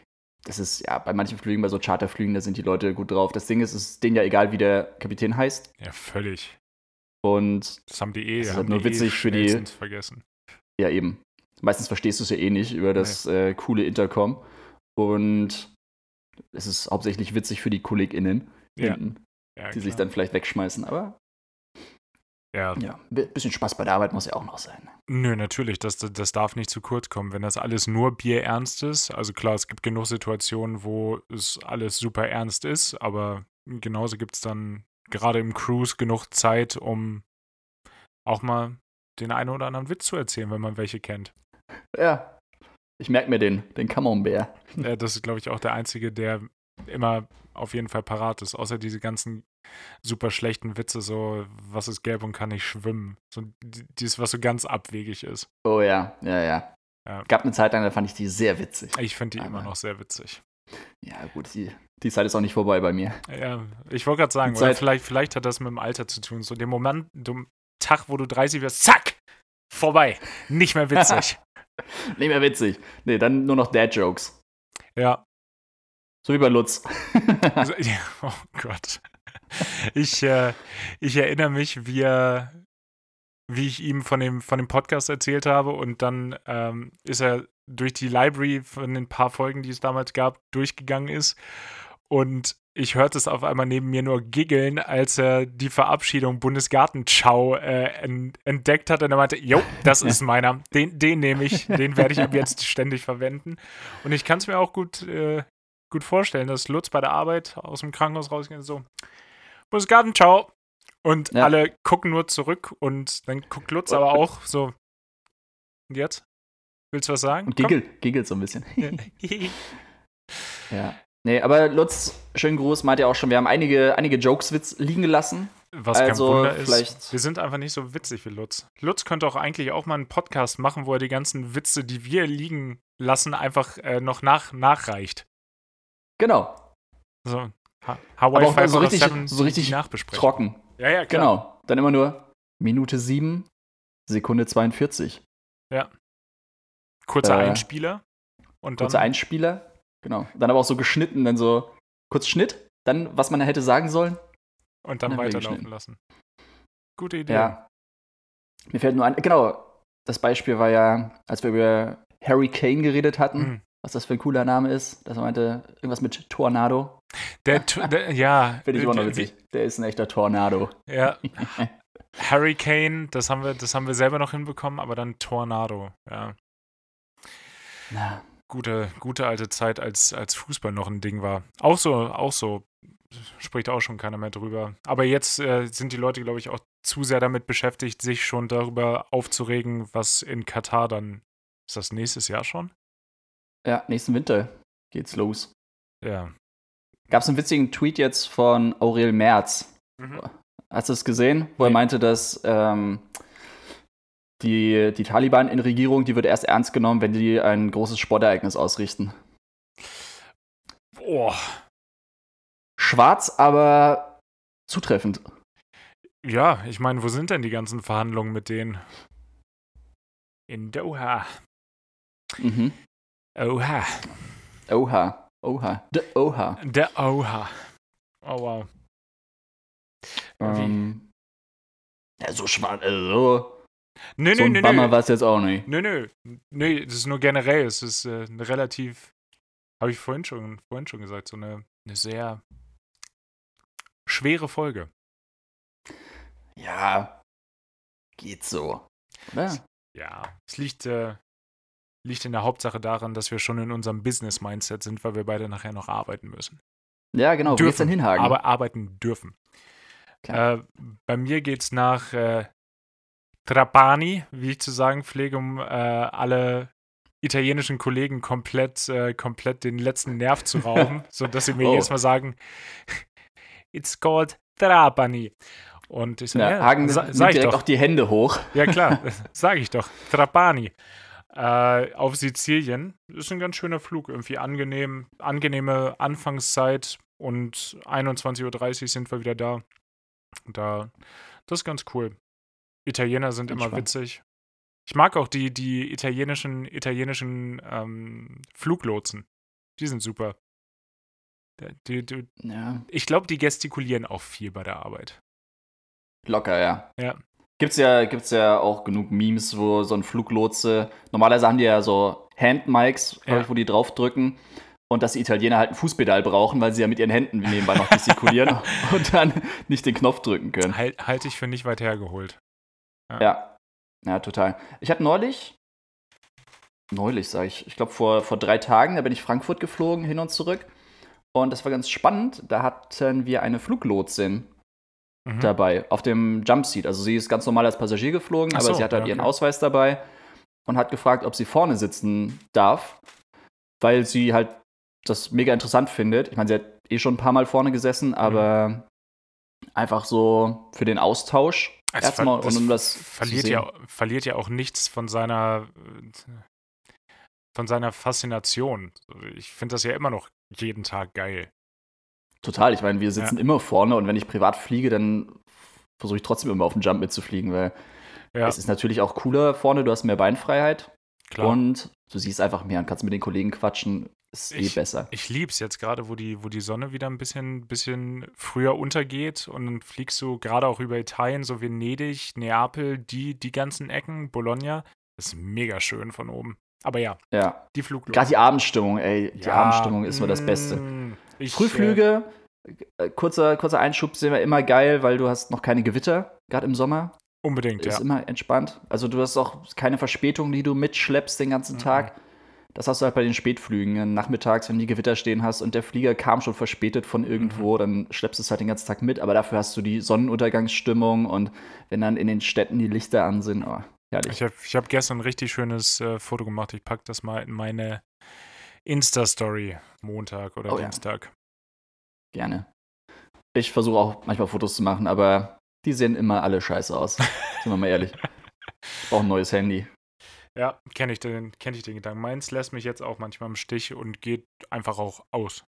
Das ist ja bei manchen Flügen, bei so Charterflügen, da sind die Leute gut drauf. Das Ding ist, es ist denen ja egal, wie der Kapitän heißt. Ja, völlig. Und Das haben die eh, Das ist halt nur die witzig eh für die- vergessen. ja, eben. Meistens verstehst du es ja eh nicht über das äh, coole Intercom. Und es ist hauptsächlich witzig für die KollegInnen Ja. hinten, Ja, die sich klar. dann vielleicht wegschmeißen. Aber Ja, ja, ein bisschen Spaß bei der Arbeit muss ja auch noch sein. Nö, natürlich, das, das darf nicht zu kurz kommen. Wenn das alles nur bierernst ist, also klar, es gibt genug Situationen, wo es alles super ernst ist, aber genauso gibt es dann gerade im Cruise genug Zeit, um auch mal den einen oder anderen Witz zu erzählen, wenn man welche kennt. Ja. Ich merke mir den, den Camembert. Äh, das ist, glaube ich, auch der einzige, der immer auf jeden Fall parat ist, außer diese ganzen super schlechten Witze, so was ist gelb und kann nicht schwimmen. So die- dieses, was so ganz abwegig ist. Oh ja, ja, ja. Ja. Gab eine Zeit lang, da fand ich die sehr witzig. Ich finde die Aber- immer noch sehr witzig. Ja, gut, die, die Zeit ist auch nicht vorbei bei mir. Ja, ich wollte gerade sagen, Zeit- vielleicht, vielleicht hat das mit dem Alter zu tun. So dem Moment, dem Tag, wo du 30 wirst, zack, vorbei. Nicht mehr witzig. <laughs> Nicht mehr witzig. Nee, dann nur noch Dad-Jokes. ja. So wie bei Lutz. Also, ja. <laughs> Oh Gott. Ich, äh, ich erinnere mich, wie, er, wie ich ihm von dem, von dem Podcast erzählt habe und dann ähm, ist er durch die Library von den paar Folgen, die es damals gab, durchgegangen ist und ich hörte es auf einmal neben mir nur giggeln, als er die Verabschiedung Bundesgartenschau äh, en entdeckt hat und er meinte, jo, das ist meiner, den, den nehme ich, den werde ich ab jetzt ständig verwenden und ich kann es mir auch gut, äh, gut vorstellen, dass Lutz bei der Arbeit aus dem Krankenhaus rausgeht und so, Bundesgartenschau und Ja. alle gucken nur zurück und dann guckt Lutz aber auch so, und jetzt? Willst du was sagen? Und giggelt, giggelt so ein bisschen. <laughs> <laughs> Ja. Nee, aber Lutz, schönen Gruß, meint ja auch schon, wir haben einige, einige Jokes-Witz liegen gelassen. Was Also, kein Wunder ist, wir sind einfach nicht so witzig wie Lutz. Lutz könnte auch eigentlich auch mal einen Podcast machen, wo er die ganzen Witze, die wir liegen lassen, einfach äh, noch nach, nachreicht. Genau, So, ha Aber Hawaii auch 5 so richtig- 7, so richtig trocken. Ja, ja, klar. Genau. Dann immer nur Minute 7, Sekunde 42. Kurzer Äh, Einspieler. Und dann, Kurzer Einspieler. Genau. Dann aber auch so geschnitten, dann so kurz Schnitt, dann was man hätte sagen sollen. und dann dann weiterlaufen lassen. Gute Idee. Ja. Mir fällt nur ein, genau, das Beispiel war ja, als wir über Harry Kane geredet hatten, Mhm. was das für ein cooler Name ist, dass er meinte, irgendwas mit Der, <laughs> Tornado. Tu- der, ja. Finde ich immer noch äh, witzig. Der ist ein echter Tornado. Ja. <laughs> Hurricane, das haben wir, das haben wir selber noch hinbekommen, aber dann Tornado, ja. Na, Gute, gute alte Zeit, als, als Fußball noch ein Ding war. Auch so, auch so, spricht auch schon keiner mehr drüber. Aber jetzt äh, sind die Leute, glaube ich, auch zu sehr damit beschäftigt, sich schon darüber aufzuregen, was in Katar dann, ist das nächstes Jahr schon? ja, nächsten Winter geht's los. Ja. Gab es einen witzigen Tweet jetzt von Aurel Merz. Mhm. Hast du es gesehen? Wo er Nee. meinte, dass ähm, die, die Taliban in Regierung, die wird erst ernst genommen, wenn die ein großes Sportereignis ausrichten. Boah. Schwarz, aber zutreffend. Ja, ich meine, wo sind denn die ganzen Verhandlungen mit denen? In Doha. Mhm. Oha. Oha. Oha. De Oha. Der Oha. Oh wow. Ähm, ja, so schwarz. Also, Nö, so nö, ein nö, Bummer war es jetzt auch nicht. Nö, nö. Nö, das ist nur generell. Es ist äh, eine relativ, habe ich vorhin schon, vorhin schon gesagt, so eine, eine sehr schwere Folge. Ja. Geht so. Oder? Ja, es liegt, äh, liegt in der Hauptsache daran, dass wir schon in unserem Business-Mindset sind, weil wir beide nachher noch arbeiten müssen. Ja, genau. Wo geht's denn Dürfen, hinhagen? Aber arbeiten dürfen. Äh, bei mir geht's nach äh, Trapani, wie ich zu sagen pflege, um äh, alle italienischen Kollegen komplett, äh, komplett den letzten Nerv zu rauben, <laughs> sodass sie mir Oh. jedes Mal sagen, it's called Trapani. Und ich so, ja, ja, Hagen sa sag direkt doch. auch die Hände hoch. Ja, klar, <laughs> sage ich doch. Trapani. Äh, auf Sizilien. Ist ein ganz schöner Flug. Irgendwie angenehm, angenehme Anfangszeit und 21.30 Uhr sind wir wieder da. Da, das ist ganz cool. Italiener sind immer Entspannt. witzig. Ich mag auch die, die italienischen, italienischen ähm, Fluglotsen. Die sind super. Die, die, Ja. ich glaube, die gestikulieren auch viel bei der Arbeit. Locker, ja. Ja. Gibt's ja, gibt's ja auch genug Memes, wo so ein Fluglotse, normalerweise haben die ja so Handmics, Ja. ich, wo die draufdrücken. Und dass die Italiener halt ein Fußpedal brauchen, weil sie ja mit ihren Händen nebenbei noch gestikulieren <laughs> und dann nicht den Knopf drücken können. Halt, halte ich für nicht weit hergeholt. Ja. Ja, total. Ich hatte neulich, neulich sage ich, ich glaube vor, vor drei Tagen, da bin ich Frankfurt geflogen, hin und zurück. Und das war ganz spannend. Da hatten wir eine Fluglotsin Mhm. dabei auf dem Jumpseat. Also sie ist ganz normal als Passagier geflogen, Ach aber so, sie hat halt ja, ihren okay. Ausweis dabei und hat gefragt, ob sie vorne sitzen darf, weil sie halt das mega interessant findet. Ich meine, sie hat eh schon ein paar Mal vorne gesessen, aber einfach so für den Austausch. Erstmal, das und um das zu verliert ja, verliert ja auch nichts von seiner von seiner Faszination. Ich finde das ja immer noch jeden Tag geil. Total. Ich meine, wir sitzen immer vorne und wenn ich privat fliege, dann versuche ich trotzdem immer auf den Jump mitzufliegen, weil Ja, es ist natürlich auch cooler vorne, du hast mehr Beinfreiheit klar. und du siehst einfach mehr und kannst mit den Kollegen quatschen. Ist eh Ich- besser. ich lieb's jetzt gerade, wo die, wo die Sonne wieder ein bisschen, bisschen früher untergeht und dann fliegst du gerade auch über Italien, so Venedig, Neapel, die, die ganzen Ecken, Bologna. Das ist mega schön von oben. Aber ja, Ja. die Flugluft. Gerade die Abendstimmung, ey. Die Ja, Abendstimmung ist immer das Beste. mm, Ich, Frühflüge, äh, kurzer, kurzer Einschub, sind wir immer geil, weil du hast noch keine Gewitter, gerade im Sommer. Äh, unbedingt, Ist ja. immer entspannt. Also du hast auch keine Verspätung, die du mitschleppst den ganzen Mhm. Tag. Das hast du halt bei den Spätflügen. äh, Nachmittags, wenn die Gewitter stehen hast und der Flieger kam schon verspätet von irgendwo, Mhm. dann schleppst du es halt den ganzen Tag mit. Aber dafür hast du die Sonnenuntergangsstimmung und wenn dann in den Städten die Lichter an sind, oh, herrlich. Ich habe ich hab gestern ein richtig schönes äh, Foto gemacht. Ich packe das mal in meine Insta-Story Montag oder Oh ja. Dienstag. Gerne. Ich versuche auch manchmal Fotos zu machen, aber die sehen immer alle scheiße aus. Sind wir mal ehrlich. <laughs> Ich brauche ein neues Handy. Ja, kenne ich, den- kenn ich den Gedanken. Meins lässt mich jetzt auch manchmal im Stich und geht einfach auch aus.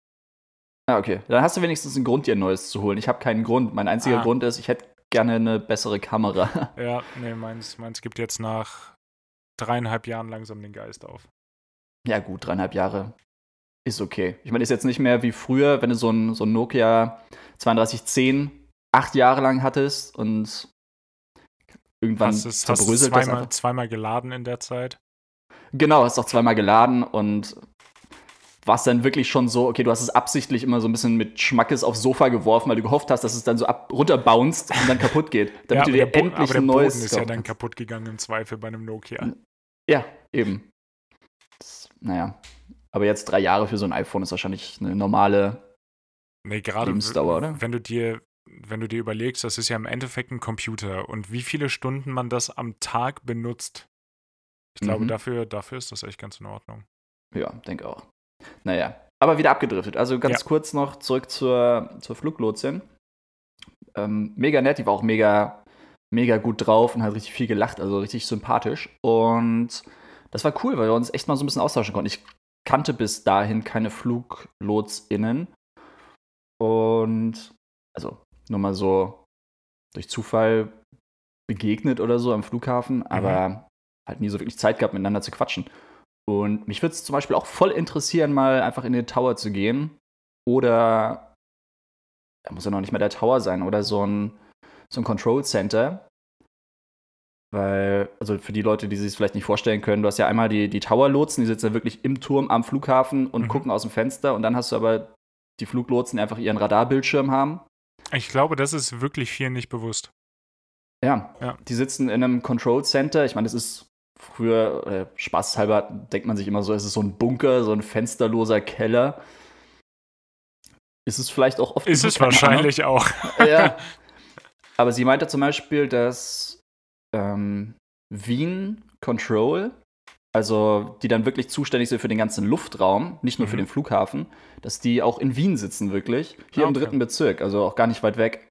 Ah, okay. Dann hast du wenigstens einen Grund, dir ein neues zu holen. Ich habe keinen Grund. Mein einziger Ah. Grund ist, ich hätte gerne eine bessere Kamera. <laughs> Ja, nee, meins, meins gibt jetzt nach dreieinhalb Jahren langsam den Geist auf. ja, gut, dreieinhalb Jahre ist okay. Ich meine, ist jetzt nicht mehr wie früher, wenn du so ein, so ein Nokia 3210 acht Jahre lang hattest und irgendwann Hast es hast es zerbröselt das zweimal, zweimal geladen in der Zeit? Genau, hast auch zweimal geladen und war es dann wirklich schon so, okay, du hast es absichtlich immer so ein bisschen mit Schmackes aufs Sofa geworfen, weil du gehofft hast, dass es dann so ab, runterbounced und dann kaputt geht. <laughs> Damit ja, du dir der endlich aber ein neues Boden ist ja dann kaputt gegangen im Zweifel bei einem Nokia. Ja, eben. Das, naja. Aber jetzt drei Jahre für so ein iPhone ist wahrscheinlich eine normale nee, gerade Lebensdauer, oder? Wenn du dir wenn du dir überlegst, das ist ja im Endeffekt ein Computer und wie viele Stunden man das am Tag benutzt. Ich glaube, mhm. dafür, dafür ist das echt ganz in Ordnung. Ja, denke auch. Naja, aber wieder abgedriftet. Also ganz ja. kurz noch zurück zur, zur Fluglotsin. Ähm, mega nett, die war auch mega, mega gut drauf und hat richtig viel gelacht, also richtig sympathisch. Und das war cool, weil wir uns echt mal so ein bisschen austauschen konnten. Ich kannte bis dahin keine FluglotsInnen. Und also nur mal so durch Zufall begegnet oder so am Flughafen, mhm. aber halt nie so wirklich Zeit gehabt, miteinander zu quatschen. Und mich würde es zum Beispiel auch voll interessieren, mal einfach in den Tower zu gehen. Oder, da muss ja noch nicht mal der Tower sein, oder so ein, so ein Control Center. Weil, also für die Leute, die sich es vielleicht nicht vorstellen können, du hast ja einmal die, die Tower-Lotsen, die sitzen ja wirklich im Turm am Flughafen und mhm. gucken aus dem Fenster. Und dann hast du aber die Fluglotsen, die einfach ihren Radarbildschirm haben. Ich glaube, das ist wirklich vielen nicht bewusst. Ja, ja. die sitzen in einem Control Center. Ich meine, das ist früher, äh, spaßhalber, denkt man sich immer so, es ist so ein Bunker, so ein fensterloser Keller. Ist es vielleicht auch oft. Ist es wahrscheinlich Ahnung. auch. <laughs> ja. <laughs> Aber sie meinte zum Beispiel, dass ähm, Wien Control, also die dann wirklich zuständig sind für den ganzen Luftraum, nicht nur mhm. für den Flughafen, dass die auch in Wien sitzen, wirklich. Hier ah, okay. im dritten Bezirk, also auch gar nicht weit weg.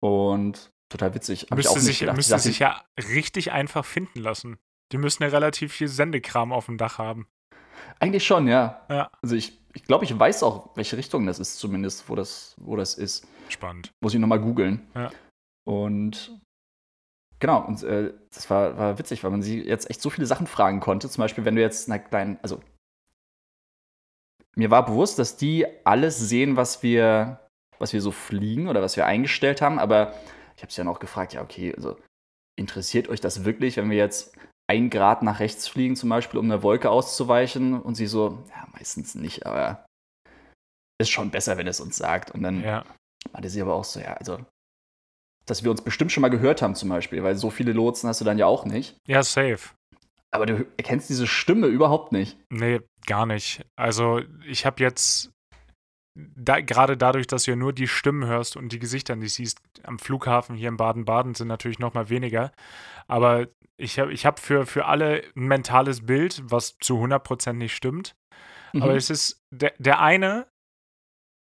Und total witzig. Müsste, sich, müsste sich ja richtig einfach finden lassen. Die müssen ja relativ viel Sendekram auf dem Dach haben. Eigentlich schon, ja. ja. Also ich, ich glaube, ich weiß auch, welche Richtung das ist, zumindest, wo das, wo das ist. Spannend. Muss ich nochmal googeln. Ja. Und genau, und äh, das war, war witzig, weil man sie jetzt echt so viele Sachen fragen konnte. Zum Beispiel, wenn du jetzt einer kleinen, also mir war bewusst, dass die alles sehen, was wir, was wir so fliegen oder was wir eingestellt haben, aber ich habe sie dann auch gefragt, ja, okay, also interessiert euch das wirklich, wenn wir jetzt ein Grad nach rechts fliegen, zum Beispiel, um eine Wolke auszuweichen. Und sie so, ja, meistens nicht, aber ist schon besser, wenn es uns sagt. Und dann ja. meinte sie aber auch so, ja, also, dass wir uns bestimmt schon mal gehört haben, zum Beispiel, weil so viele Lotsen hast du dann ja auch nicht. Ja, safe. Aber du erkennst diese Stimme überhaupt nicht. Nee, gar nicht. Also, ich habe jetzt da, gerade dadurch, dass du ja nur die Stimmen hörst und die Gesichter nicht siehst, am Flughafen hier in Baden-Baden sind natürlich noch mal weniger. Aber ich habe ich hab für, für alle ein mentales Bild, was zu 100% nicht stimmt. Mhm. Aber es ist, der, der eine,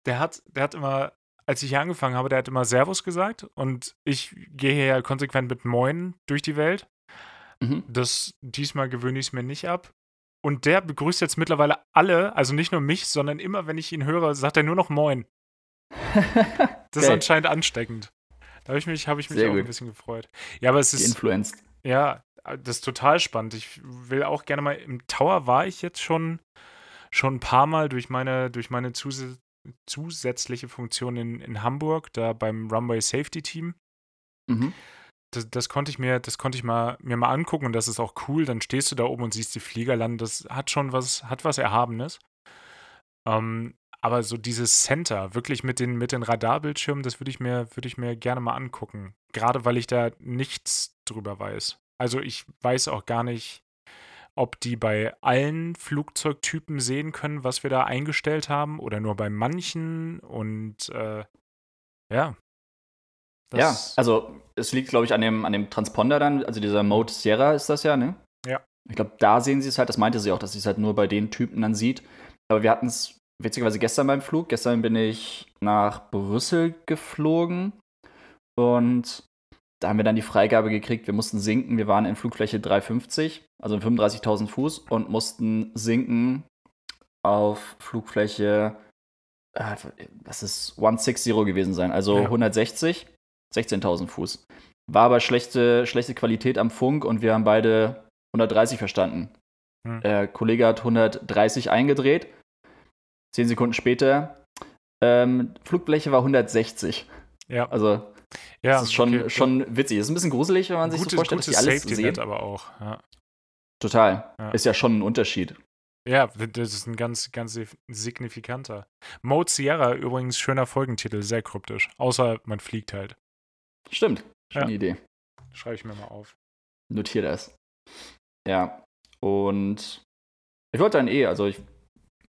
der hat, der hat immer, als ich hier angefangen habe, der hat immer Servus gesagt und ich gehe hier ja konsequent mit Moin durch die Welt. Mhm. Das, diesmal gewöhne ich es mir nicht ab. Und der begrüßt jetzt mittlerweile alle, also nicht nur mich, sondern immer, wenn ich ihn höre, sagt er nur noch Moin. <laughs> das ist anscheinend ansteckend. Da habe ich mich, hab ich mich auch gut. ein bisschen gefreut. Ja, aber es ist. Influenced. Ja, das ist total spannend. Ich will auch gerne mal. Im Tower war ich jetzt schon, schon ein paar Mal durch meine, durch meine zus zusätzliche Funktion in, in Hamburg, da beim Runway Safety Team. Mhm das, das, konnte ich mir, das konnte ich mal, mir mal angucken und das ist auch cool. Dann stehst du da oben und siehst die Flieger landen. Das hat schon was, hat was Erhabenes. Ähm, aber so dieses Center, wirklich mit den, mit den Radarbildschirmen, das würde ich, mir, würd ich mir gerne mal angucken. Gerade weil ich da nichts drüber weiß. Also ich weiß auch gar nicht, ob die bei allen Flugzeugtypen sehen können, was wir da eingestellt haben, oder nur bei manchen. Und äh, ja, ja, also es liegt, glaube ich, an dem, an dem Transponder dann, also dieser Mode Sierra ist das ja, ne? Ja. Ich glaube, da sehen sie es halt, das meinte sie auch, dass sie es halt nur bei den Typen dann sieht. Aber wir hatten es witzigerweise gestern beim Flug. Gestern bin ich nach Brüssel geflogen und da haben wir dann die Freigabe gekriegt, wir mussten sinken. Wir waren in Flugfläche 350, also 35.000 Fuß und mussten sinken auf Flugfläche, äh, das ist 160 gewesen sein, also ja. 160. 16.000 Fuß. War aber schlechte, schlechte Qualität am Funk und wir haben beide 130 verstanden. Hm. Der Kollege hat 130 eingedreht. Zehn Sekunden später, ähm, Flugfläche war 160. Ja. Also, ja, das ist schon, okay. schon witzig. Das ist ein bisschen gruselig, wenn man sich gutes, so vorstellt, dass die alles Safety sehen. aber auch. Ja. Total. Ja. Ist ja schon ein Unterschied. Ja, das ist ein ganz, ganz signifikanter. Mode Sierra übrigens schöner Folgentitel, sehr kryptisch. Außer man fliegt halt. Stimmt, schöne. Idee. Schreibe ich mir mal auf. Notier das. Ja, und ich wollte dann eh, also ich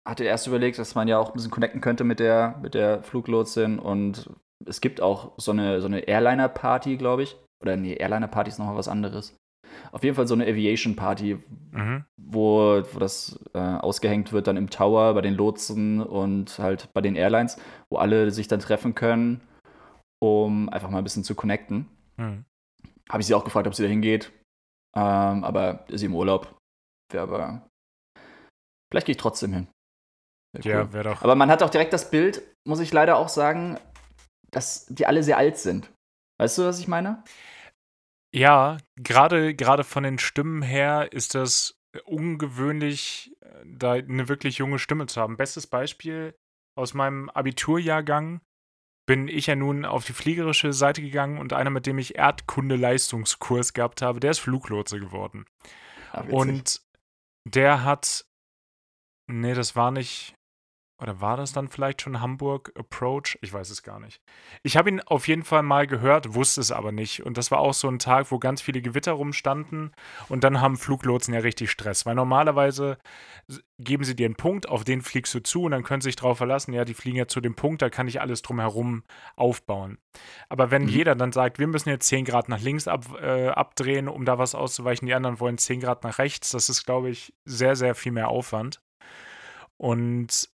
hatte erst überlegt, dass man ja auch ein bisschen connecten könnte mit der, mit der Fluglotsin und es gibt auch so eine, so eine Airliner-Party, glaube ich. Oder nee, Airliner-Party ist nochmal was anderes. Auf jeden Fall so eine Aviation-Party, mhm. wo, wo das äh, ausgehängt wird dann im Tower bei den Lotsen und halt bei den Airlines, wo alle sich dann treffen können, um einfach mal ein bisschen zu connecten. Mhm. Habe ich sie auch gefragt, ob sie da hingeht. Ähm, aber ist sie im Urlaub. Wäre aber. Vielleicht gehe ich trotzdem hin. Wär ja, wäre doch. Aber man hat auch direkt das Bild, muss ich leider auch sagen, dass die alle sehr alt sind. Weißt du, was ich meine? Ja, gerade gerade von den Stimmen her ist das ungewöhnlich, äh, da eine wirklich junge Stimme zu haben. Bestes Beispiel aus meinem Abiturjahrgang bin ich ja nun auf die fliegerische Seite gegangen und einer, mit dem ich Erdkunde-Leistungskurs gehabt habe, der ist Fluglotse geworden. Ach, und der hat, nee, das war nicht, oder war das dann vielleicht schon Hamburg Approach? Ich weiß es gar nicht. Ich habe ihn auf jeden Fall mal gehört, wusste es aber nicht. Und das war auch so ein Tag, wo ganz viele Gewitter rumstanden. Und dann haben Fluglotsen ja richtig Stress. Weil normalerweise geben sie dir einen Punkt, auf den fliegst du zu und dann können sie sich darauf verlassen, ja, die fliegen ja zu dem Punkt, da kann ich alles drumherum aufbauen. Aber wenn mhm. jeder dann sagt, wir müssen jetzt 10 Grad nach links ab, äh, abdrehen, um da was auszuweichen, die anderen wollen 10 Grad nach rechts, das ist, glaube ich, sehr, sehr viel mehr Aufwand. Und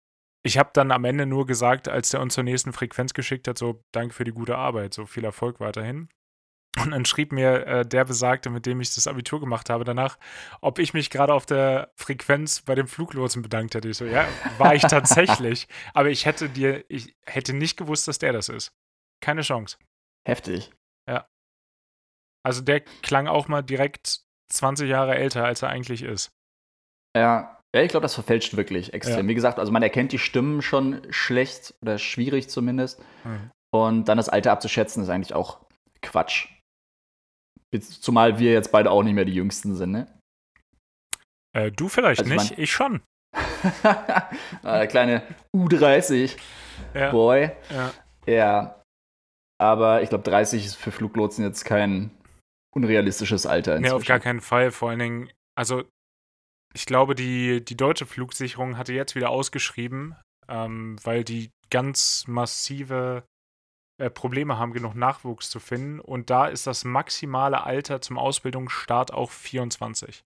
ich habe dann am Ende nur gesagt, als der uns zur nächsten Frequenz geschickt hat, so danke für die gute Arbeit, so viel Erfolg weiterhin. Und dann schrieb mir äh, der Besagte, mit dem ich das Abitur gemacht habe, danach, ob ich mich gerade auf der Frequenz bei dem Fluglotsen bedankt hätte. Ich so, ja, war ich tatsächlich. <laughs> Aber ich hätte dir, ich hätte nicht gewusst, dass der das ist. Keine Chance. Heftig. Ja. Also der klang auch mal direkt 20 Jahre älter, als er eigentlich ist. Ja, ja, ich glaube, das verfälscht wirklich extrem. Ja. Wie gesagt, also man erkennt die Stimmen schon schlecht oder schwierig zumindest. Mhm. Und dann das Alter abzuschätzen, ist eigentlich auch Quatsch. Zumal wir jetzt beide auch nicht mehr die Jüngsten sind, ne? Äh, du vielleicht also nicht, ich schon. <laughs> der kleine U30 ja. Boy. Ja. ja. Aber ich glaube, 30 ist für Fluglotsen jetzt kein unrealistisches Alter. Inzwischen. Nee, auf gar keinen Fall. Vor allen Dingen, also ich glaube, die, die deutsche Flugsicherung hatte jetzt wieder ausgeschrieben, ähm, weil die ganz massive äh, Probleme haben, genug Nachwuchs zu finden. Und da ist das maximale Alter zum Ausbildungsstart auch 24.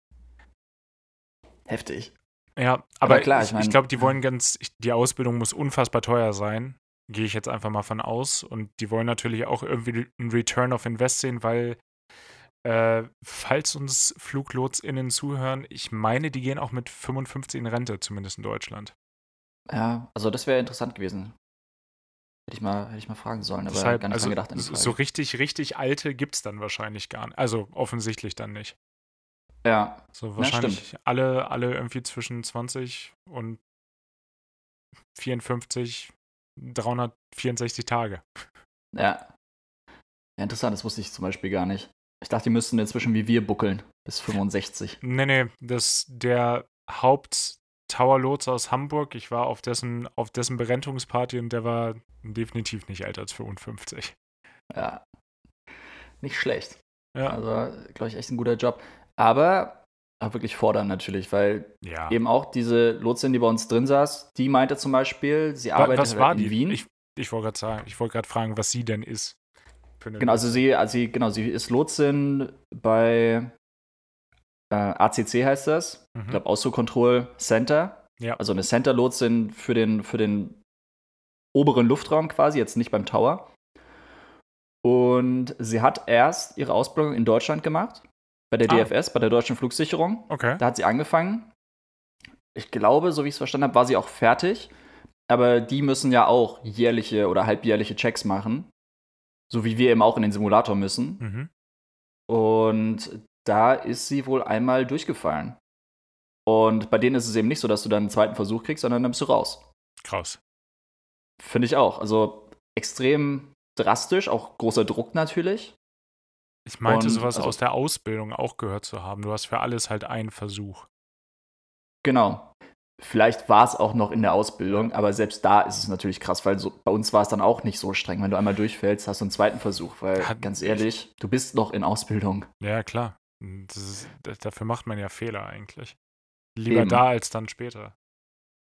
Heftig. Ja, aber, aber klar, ich, ich, ich glaube, die wollen ganz, die Ausbildung muss unfassbar teuer sein. Gehe ich jetzt einfach mal von aus. Und die wollen natürlich auch irgendwie einen Return of Invest sehen, weil äh, falls uns FluglotsInnen zuhören, ich meine, die gehen auch mit 55 in Rente, zumindest in Deutschland. Ja, also das wäre interessant gewesen. Hätte ich mal, hätte ich mal fragen sollen, aber Deshalb, gar nicht also, gedacht. So richtig, richtig alte gibt es dann wahrscheinlich gar nicht. Also offensichtlich dann nicht. Ja. So wahrscheinlich ja, alle, alle irgendwie zwischen 20 und 54, 364 Tage. Ja. ja. Interessant, das wusste ich zum Beispiel gar nicht. Ich dachte, die müssten inzwischen wie wir buckeln, bis 65. Nee, nee, das der Haupt-Tower-Lotse aus Hamburg. Ich war auf dessen, auf dessen Berentungsparty und der war definitiv nicht älter als 55. Ja. Nicht schlecht. Ja. Also, glaube ich, echt ein guter Job. Aber auch wirklich fordern natürlich, weil ja. eben auch diese Lotsin, die bei uns drin saß, die meinte zum Beispiel, sie arbeitet was war in die? Wien. Ich, ich wollte gerade sagen, ich wollte gerade fragen, was sie denn ist. Genau, also sie, also sie, genau, sie ist Lotsin bei äh, ACC heißt das. Mhm. Ich glaube, Austro Control Center. Ja. Also eine Center-Lotsin für den, für den oberen Luftraum quasi, jetzt nicht beim Tower. Und sie hat erst ihre Ausbildung in Deutschland gemacht, bei der ah. DFS, bei der Deutschen Flugsicherung. Okay. Da hat sie angefangen. Ich glaube, so wie ich es verstanden habe, war sie auch fertig. Aber die müssen ja auch jährliche oder halbjährliche Checks machen. So wie wir eben auch in den Simulator müssen. Mhm. Und da ist sie wohl einmal durchgefallen. Und bei denen ist es eben nicht so, dass du dann einen zweiten Versuch kriegst, sondern dann bist du raus. Krass. Finde ich auch. Also extrem drastisch, auch großer Druck natürlich. Ich meinte, Und, sowas also, aus der Ausbildung auch gehört zu haben. Du hast für alles halt einen Versuch. Genau. Vielleicht war es auch noch in der Ausbildung, aber selbst da ist es natürlich krass, weil so, bei uns war es dann auch nicht so streng. Wenn du einmal durchfällst, hast du einen zweiten Versuch, weil Hat- ganz ehrlich, du bist noch in Ausbildung. Ja, klar. Ist, dafür macht man ja Fehler eigentlich. Lieber Eben. da als dann später.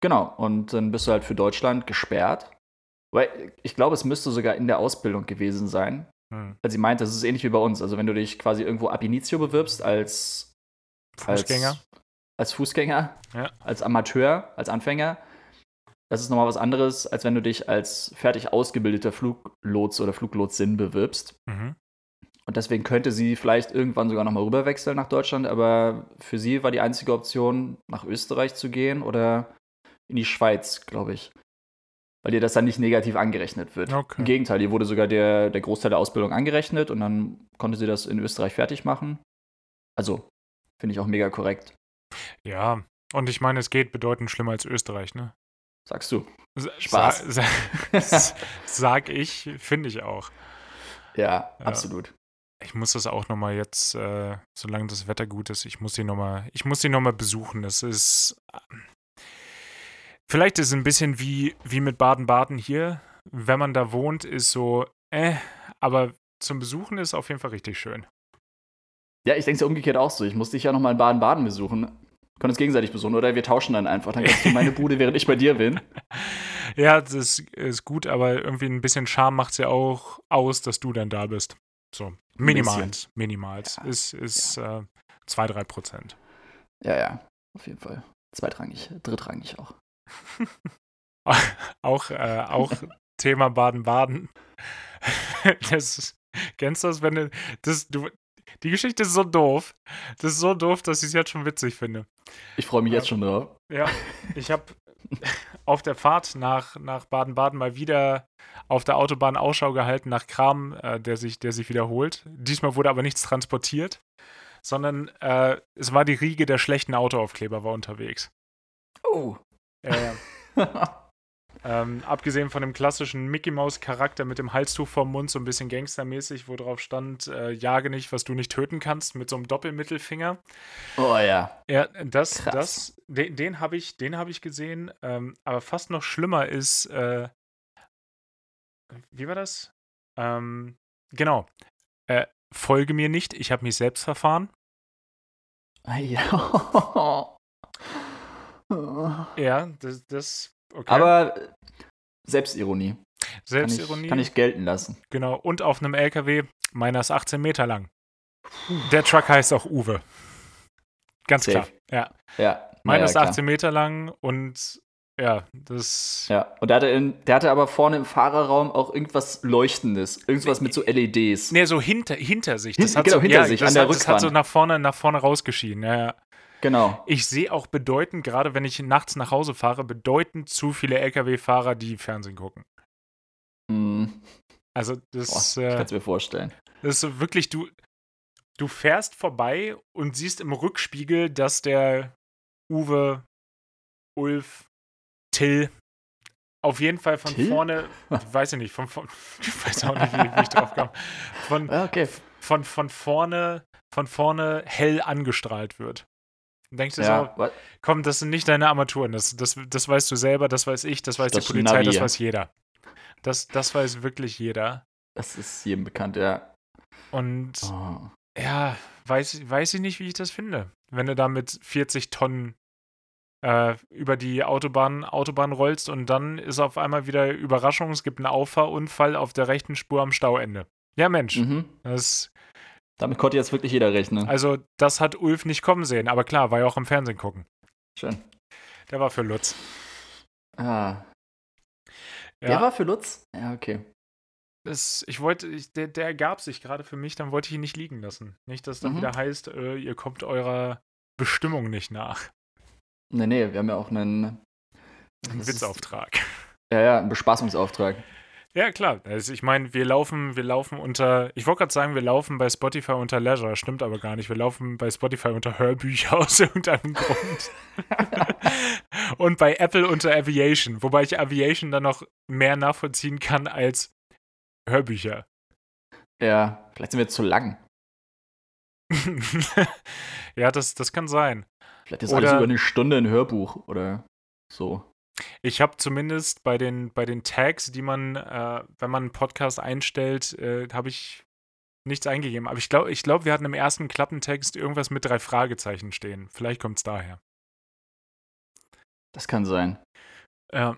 Genau, und dann bist du halt für Deutschland gesperrt. Weil ich glaube, es müsste sogar in der Ausbildung gewesen sein. Hm. Weil sie meint, das ist ähnlich wie bei uns. Also wenn du dich quasi irgendwo ab initio bewirbst als Fußgänger. Als, als Fußgänger, Ja. als Amateur, als Anfänger. Das ist nochmal was anderes, als wenn du dich als fertig ausgebildeter Fluglots oder Fluglotsin bewirbst. Mhm. Und deswegen könnte sie vielleicht irgendwann sogar nochmal rüberwechseln nach Deutschland, aber für sie war die einzige Option, nach Österreich zu gehen oder in die Schweiz, glaube ich. Weil ihr das dann nicht negativ angerechnet wird. Okay. Im Gegenteil, ihr wurde sogar der, der Großteil der Ausbildung angerechnet und dann konnte sie das in Österreich fertig machen. Also, finde ich auch mega korrekt. Ja, und ich meine, es geht bedeutend schlimmer als Österreich, ne? Sagst du. Spaß. Sa sa <laughs> sag ich, finde ich auch. Ja, Ja. absolut. Ich muss das auch nochmal jetzt, äh, solange das Wetter gut ist, ich muss die nochmal, ich muss die nochmal besuchen. Das ist, vielleicht ist es ein bisschen wie, wie mit Baden-Baden hier. Wenn man da wohnt, ist so, äh, aber zum Besuchen ist auf jeden Fall richtig schön. Ja, ich denke es ja umgekehrt auch so. Ich muss dich ja nochmal in Baden-Baden besuchen. Können uns gegenseitig besuchen oder wir tauschen dann einfach. Dann kannst du in meine Bude, während ich bei dir bin. <laughs> Ja, das ist gut, aber irgendwie ein bisschen Charme macht es ja auch aus, dass du dann da bist. So, minimals, minimals. Ja, Ist, ist äh, 2, 3 Prozent. Ja, ja, auf jeden Fall. Zweitrangig, drittrangig auch. <laughs> auch, äh, auch Thema Baden-Baden. <laughs> das kennst du das, wenn du, das, du, die Geschichte ist so doof. Das ist so doof, dass ich es jetzt schon witzig finde. Ich freue mich Ja. jetzt schon drauf. Ja, ich habe <laughs> auf der Fahrt nach, nach Baden-Baden mal wieder auf der Autobahn Ausschau gehalten nach Kram, äh, der, sich, der sich wiederholt. Diesmal wurde aber nichts transportiert, sondern äh, es war die Riege der schlechten Autoaufkleber war unterwegs. Oh. Äh, <laughs> ähm, abgesehen von dem klassischen Mickey Mouse Charakter mit dem Halstuch vorm Mund, so ein bisschen gangstermäßig, wo drauf stand, äh, jage nicht, was du nicht töten kannst, mit so einem Doppelmittelfinger. oh ja. Ja, das, Krass. das, den, den habe ich, den habe ich gesehen. Ähm, aber fast noch schlimmer ist, äh, wie war das? Ähm, genau. Äh, folge mir nicht, ich habe mich selbst verfahren. Ah, Ja. <laughs> Ja, das, das okay. Aber äh, Selbstironie. Kann ich, Selbstironie. kann ich gelten lassen. Genau. Und auf einem LKW, meiner ist 18 Meter lang. Der Truck heißt auch Uwe. Ganz Safe. klar. Ja. Ja. Meiner ja, ist klar. 18 Meter lang und ja, das. Ja, und der hatte, in, der hatte aber vorne im Fahrerraum auch irgendwas Leuchtendes. Irgendwas mit so LEDs. Nee, so hinter, hinter sich. Das Hin- hat genau, so, hinter ja, sich, das an der hat, Das hat so Rückwand. nach vorne, nach vorne rausgeschienen. Ja, ja. Genau. Ich sehe auch bedeutend, gerade wenn ich nachts nach Hause fahre, bedeutend zu viele Lkw-Fahrer, die Fernsehen gucken. Hm, Also boah, das, ich äh, kann es mir vorstellen. das ist wirklich, du, du fährst vorbei und siehst im Rückspiegel, dass der Uwe, Ulf, Till auf jeden Fall von Till? vorne, <laughs> weiß ich nicht, von, von <laughs> ich weiß auch nicht, wie, ich drauf kam, von, Ja, okay. von, von vorne, von vorne hell angestrahlt wird. Und denkst du so, Ja, wa- komm, das sind nicht deine Armaturen, das, das, das weißt du selber, das weiß ich, das weiß Das die Polizei, Navi, das weiß jeder. Das, das weiß wirklich jeder. das ist jedem bekannt, ja. Und Oh. ja, weiß, weiß ich nicht, wie ich das finde. Wenn du da mit 40 Tonnen äh, über die Autobahn, Autobahn rollst und dann ist auf einmal wieder Überraschung, es gibt einen Auffahrunfall auf der rechten Spur am Stauende. Ja, Mensch, Mhm. das, Damit konnte jetzt wirklich jeder rechnen. also das hat Ulf nicht kommen sehen, aber klar, war ja auch im Fernsehen gucken. Schön. Der war für Lutz. Ah. Ja, Der war für Lutz? Ja, okay. das, ich wollte, ich, der, der ergab sich gerade für mich, dann wollte ich ihn nicht liegen lassen. Nicht, dass dann Mhm. wieder heißt, äh, ihr kommt eurer Bestimmung nicht nach. Nee, nee, wir haben ja auch einen. Ein das ist- Witzauftrag. Ja, ja, einen Bespaßungsauftrag. Ja, klar. Also ich meine, wir laufen, wir laufen unter, ich wollte gerade sagen, wir laufen bei Spotify unter Leisure, stimmt aber gar nicht. Wir laufen bei Spotify unter Hörbücher <laughs> aus irgendeinem Grund. <laughs> Und bei Apple unter Aviation, wobei ich Aviation dann noch mehr nachvollziehen kann als Hörbücher. Ja, vielleicht sind wir zu lang. <laughs> ja, das, das kann sein. Vielleicht ist Oder- alles über eine Stunde ein Hörbuch oder So. Ich habe zumindest bei den, bei den Tags, die man, äh, wenn man einen Podcast einstellt, äh, habe ich nichts eingegeben. Aber ich glaube, ich glaub, wir hatten im ersten Klappentext irgendwas mit drei Fragezeichen stehen. Vielleicht kommt es daher. Das kann sein. Ja.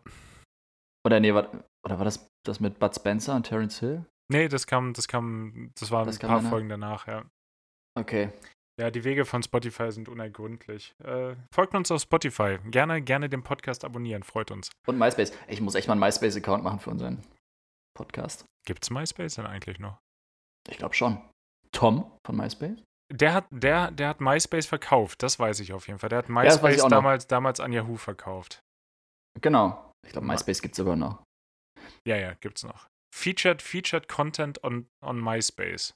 Oder nee, war, oder war das das mit Bud Spencer und Terence Hill? Nee, das kam, das kam, das war Das ein kam paar danach? Folgen danach, ja. Okay. Ja, die Wege von Spotify sind unergründlich. Äh, folgt uns auf Spotify. Gerne, gerne den Podcast abonnieren, freut uns. Und MySpace. Ich muss echt mal einen MySpace-Account machen für unseren Podcast. Gibt's MySpace denn eigentlich noch? Ich glaube schon. Tom von MySpace? Der hat, der, der hat MySpace verkauft, das weiß ich auf jeden Fall. Der hat MySpace noch. damals, damals an Yahoo verkauft. Genau. Ich glaube, MySpace gibt es sogar noch. Ja, ja, gibt's noch. Featured, featured Content on, on MySpace.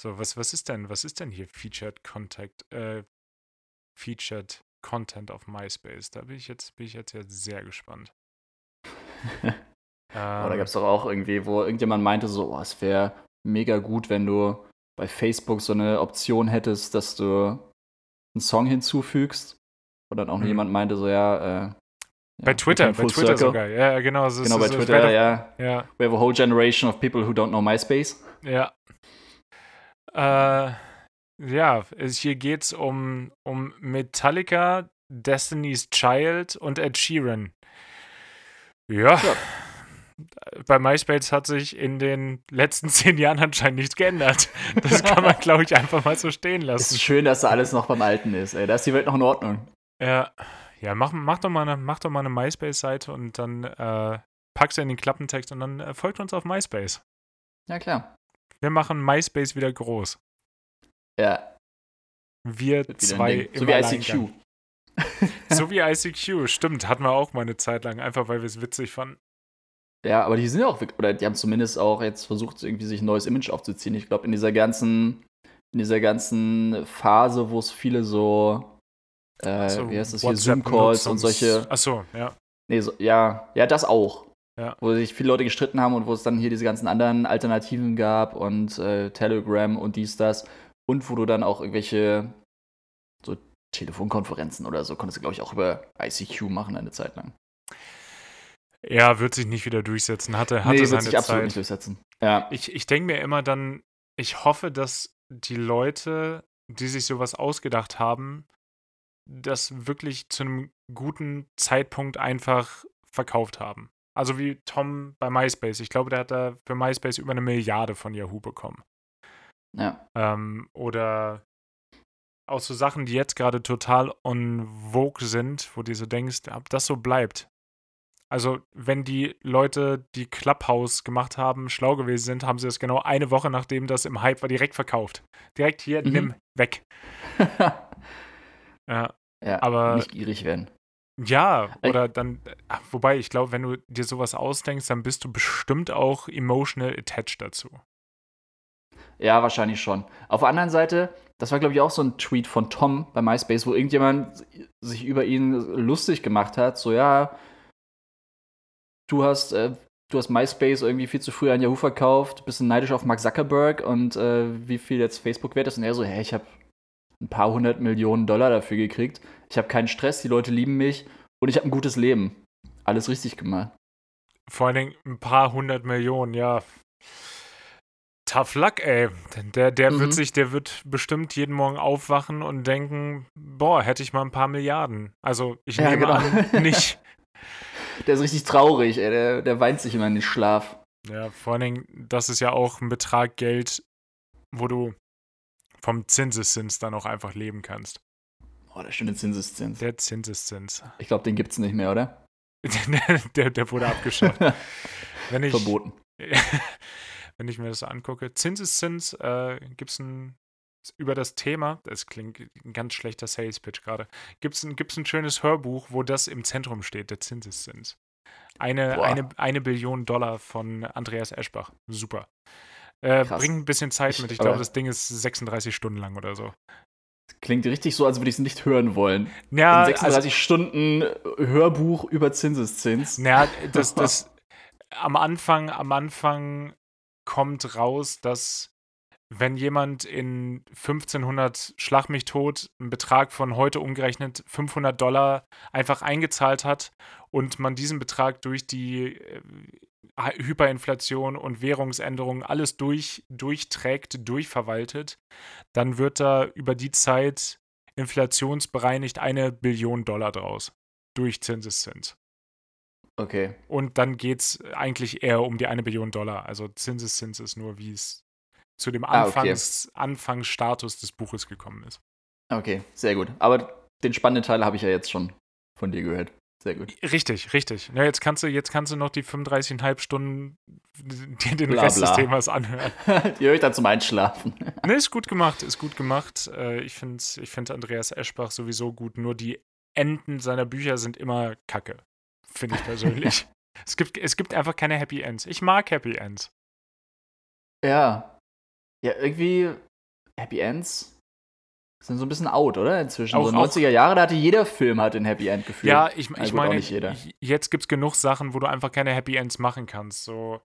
So, was, was ist denn, was ist denn hier Featured Contact, äh, Featured Content auf MySpace? Da bin ich jetzt, bin ich jetzt ja sehr gespannt. <laughs> Aber da Ähm, gab es doch auch irgendwie, wo irgendjemand meinte, so, oh, es wäre mega gut, wenn du bei Facebook so eine Option hättest, dass du einen Song hinzufügst. Und dann auch Mhm. jemand meinte, so, ja, äh, bei ja, Twitter, full bei Twitter circle. sogar. Ja, genau. So, Genau, so, bei so, Twitter, ja. Ja, We have a whole generation of people who don't know MySpace. ja. Äh, ja, es, hier geht's um, um Metallica, Destiny's Child und Ed Sheeran. Ja. Ja. Bei MySpace hat sich in den letzten <laughs> zehn Jahren anscheinend nichts geändert. Das kann man, glaube ich, einfach mal so stehen Es lassen. ist schön, dass da alles noch beim Alten ist, ey. Da ist die Welt noch in Ordnung. Ja, ja mach, mach, doch mal eine, mach doch mal eine MySpace-Seite und dann äh, packst du in den Klappentext und dann äh, folgt uns auf MySpace. Ja, klar. Wir machen MySpace wieder groß. Ja, Wir zwei <laughs> <laughs> So wie. ICQ. So wie ICQ, stimmt. Hatten wir auch mal eine Zeit lang, einfach weil wir es witzig fanden. Ja, aber die sind ja auch, wirklich- oder die haben zumindest auch jetzt versucht, irgendwie sich ein neues Image aufzuziehen. Ich glaube, in dieser ganzen, in dieser ganzen Phase, wo es viele so, äh, So wie heißt das hier, Zoom-Calls und solche, Achso, ja. nee, so, ja, ja, das auch. Ja. Wo sich viele Leute gestritten haben und wo es dann hier diese ganzen anderen Alternativen gab und äh, Telegram und dies, das. Und wo du dann auch irgendwelche so Telefonkonferenzen oder so konntest du, glaube ich, auch über ICQ machen eine Zeit lang. Ja, wird sich nicht wieder durchsetzen. Hatte, hatte nee, wird seine sich absolut Zeit. nicht durchsetzen. Ja. Ich, ich denke mir immer dann, ich hoffe, dass die Leute, die sich sowas ausgedacht haben, das wirklich zu einem guten Zeitpunkt einfach verkauft haben. Also wie Tom bei MySpace. Ich glaube, der hat da für MySpace über eine Milliarde von Yahoo bekommen. Ja. Ähm, oder auch so Sachen, die jetzt gerade total on vogue sind, wo du so denkst, ob das so bleibt. Also, wenn die Leute, die Clubhouse gemacht haben, schlau gewesen sind, haben sie das genau eine Woche, nachdem das im Hype war, direkt verkauft. Direkt hier, Mhm. nimm, weg. <laughs> Ja, ja, Aber- nicht gierig werden. Ja oder dann, wobei, ich glaube, wenn du dir sowas ausdenkst, dann bist du bestimmt auch emotional attached dazu. Ja, wahrscheinlich schon. Auf der anderen Seite, das war, glaube ich, auch so ein Tweet von Tom bei MySpace, wo irgendjemand sich über ihn lustig gemacht hat. So, ja, du hast, äh, du hast MySpace irgendwie viel zu früh an Yahoo verkauft, bist neidisch auf Mark Zuckerberg und äh, wie viel jetzt Facebook wert ist. Und er so, hä, ich habe ein paar hundert Millionen Dollar dafür gekriegt. Ich habe keinen Stress, die Leute lieben mich und ich habe ein gutes Leben. Alles richtig gemacht. Vor allen Dingen ein paar hundert Millionen, ja. Tough luck, ey. Der, der Mhm. wird sich, der wird bestimmt jeden Morgen aufwachen und denken, boah, hätte ich mal ein paar Milliarden. Also ich Ja, nehme genau. an, <laughs> nicht. Der ist richtig traurig, ey. Der, der weint sich immer in den Schlaf. Ja, vor allen Dingen, das ist ja auch ein Betrag Geld, wo du vom Zinseszins dann auch einfach leben kannst. Oh, der schöne Zinseszins. Der Zinseszins. Ich glaube, den gibt's nicht mehr, oder? <laughs> der, der wurde abgeschafft. <laughs> Wenn ich, Verboten. <laughs> wenn ich mir das so angucke. Zinseszins äh, gibt es ein über das Thema, das klingt ein ganz schlechter Sales-Pitch gerade, gibt es ein, gibt's ein schönes Hörbuch, wo das im Zentrum steht, der Zinseszins. Eine, Boah. eine, eine Billion Dollar von Andreas Eschbach. Super. Äh, bringt ein bisschen Zeit mit. Ich glaube, das Ding ist 36 Stunden lang oder so. Klingt richtig so, als würde ich es nicht hören wollen. Ja, Ein 36 Stunden Hörbuch über Zinseszins. Naja, das, <laughs> das am Anfang, am Anfang kommt raus, dass wenn jemand in 1500 Schlag mich tot einen Betrag von heute umgerechnet 500 Dollar einfach eingezahlt hat und man diesen Betrag durch die äh, Hyperinflation und Währungsänderungen alles durch, durchträgt, durchverwaltet, dann wird da über die Zeit inflationsbereinigt eine Billion Dollar draus. Durch Zinseszins. Okay. Und dann geht es eigentlich eher um die eine Billion Dollar. Also Zinseszins ist nur, wie es zu dem Anfangs, ah, okay. Anfangsstatus des Buches gekommen ist. Okay, sehr gut. Aber den spannenden Teil habe ich ja jetzt schon von dir gehört. Sehr gut. Richtig, richtig. Ja, jetzt kannst du, jetzt kannst du noch die 35,5 Stunden <laughs> dir den bla, Rest bla. des Themas anhören. <laughs> die höre ich dann zum Einschlafen. <laughs> ne, ist gut gemacht, ist gut gemacht. Äh, ich finde ich find Andreas Eschbach sowieso gut. Nur die Enden seiner Bücher sind immer kacke. Finde ich persönlich. es, gibt, es gibt einfach keine Happy Ends. Ich mag Happy Ends. Ja, ja, irgendwie Happy Ends sind so ein bisschen out, oder? Inzwischen. Auch, so 90er Jahre, da hatte jeder Film halt ein Happy End gefühlt. Ja, ich, ich also meine, jetzt gibt es genug Sachen, wo du einfach keine Happy Ends machen kannst. So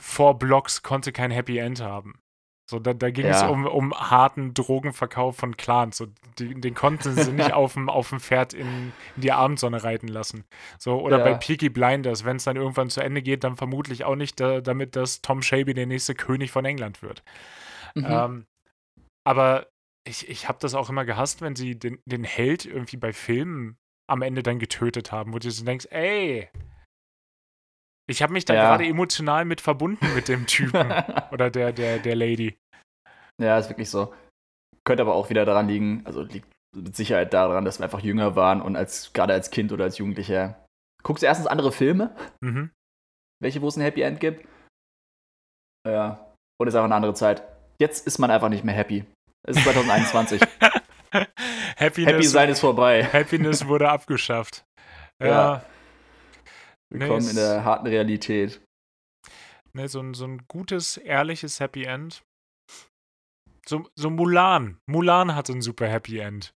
vor Blocks konnte kein Happy End haben. So, da, da ging ja. es um, um harten Drogenverkauf von Clans. So, die, den konnten sie nicht <laughs> auf dem, auf dem Pferd in, in die Abendsonne reiten lassen. So, oder ja. bei Peaky Blinders, wenn es dann irgendwann zu Ende geht, dann vermutlich auch nicht da, damit, dass Tom Shelby der nächste König von England wird. Mhm. Ähm, aber ich, ich habe das auch immer gehasst, wenn sie den, den Held irgendwie bei Filmen am Ende dann getötet haben, wo du so denkst, ey, ich habe mich da ja. gerade emotional mit verbunden mit dem Typen <laughs> oder der, der, der Lady. Ja, ist wirklich so. Könnte aber auch wieder daran liegen, also liegt mit Sicherheit daran, dass wir einfach jünger waren und als gerade als Kind oder als Jugendlicher guckst du erstens andere Filme, mhm. welche, wo es ein Happy End gibt. Ja. Und es ist einfach eine andere Zeit. Jetzt ist man einfach nicht mehr happy. Es ist 2021. <laughs> Happiness, happy sein ist vorbei. Happiness wurde abgeschafft. Ja. ja. Willkommen nee, in der harten Realität. Ne, so, ein, so ein gutes, ehrliches Happy End. So, so Mulan. Mulan hatte ein super Happy End.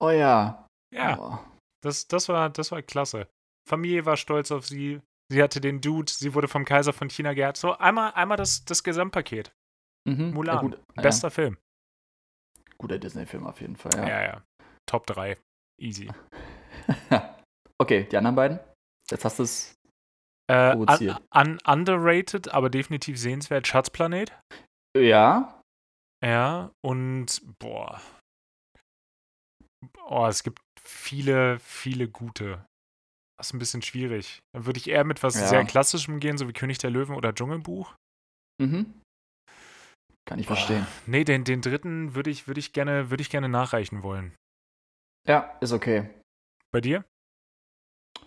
Oh ja. Ja. Oh. Das, das, war, das war klasse. Familie war stolz auf sie. Sie hatte den Dude. Sie wurde vom Kaiser von China geehrt. So einmal, einmal das, das Gesamtpaket. Mhm. Mulan. Ja, gut. Bester ja. Film. Guter Disney-Film auf jeden Fall, ja. Ja, ja. Top 3. Easy. <laughs> okay, die anderen beiden? Jetzt hast du es äh, un, un, underrated, aber definitiv sehenswert. Schatzplanet. Ja. Ja, und boah. Oh, es gibt viele, viele gute. Das ist ein bisschen schwierig. Dann würde ich eher mit was ja. sehr Klassischem gehen, so wie König der Löwen oder Dschungelbuch. Mhm. Kann ich verstehen. Oh, nee, den, den dritten würde ich, würd ich, gerne, würd ich gerne nachreichen wollen. Ja, ist okay. Bei dir?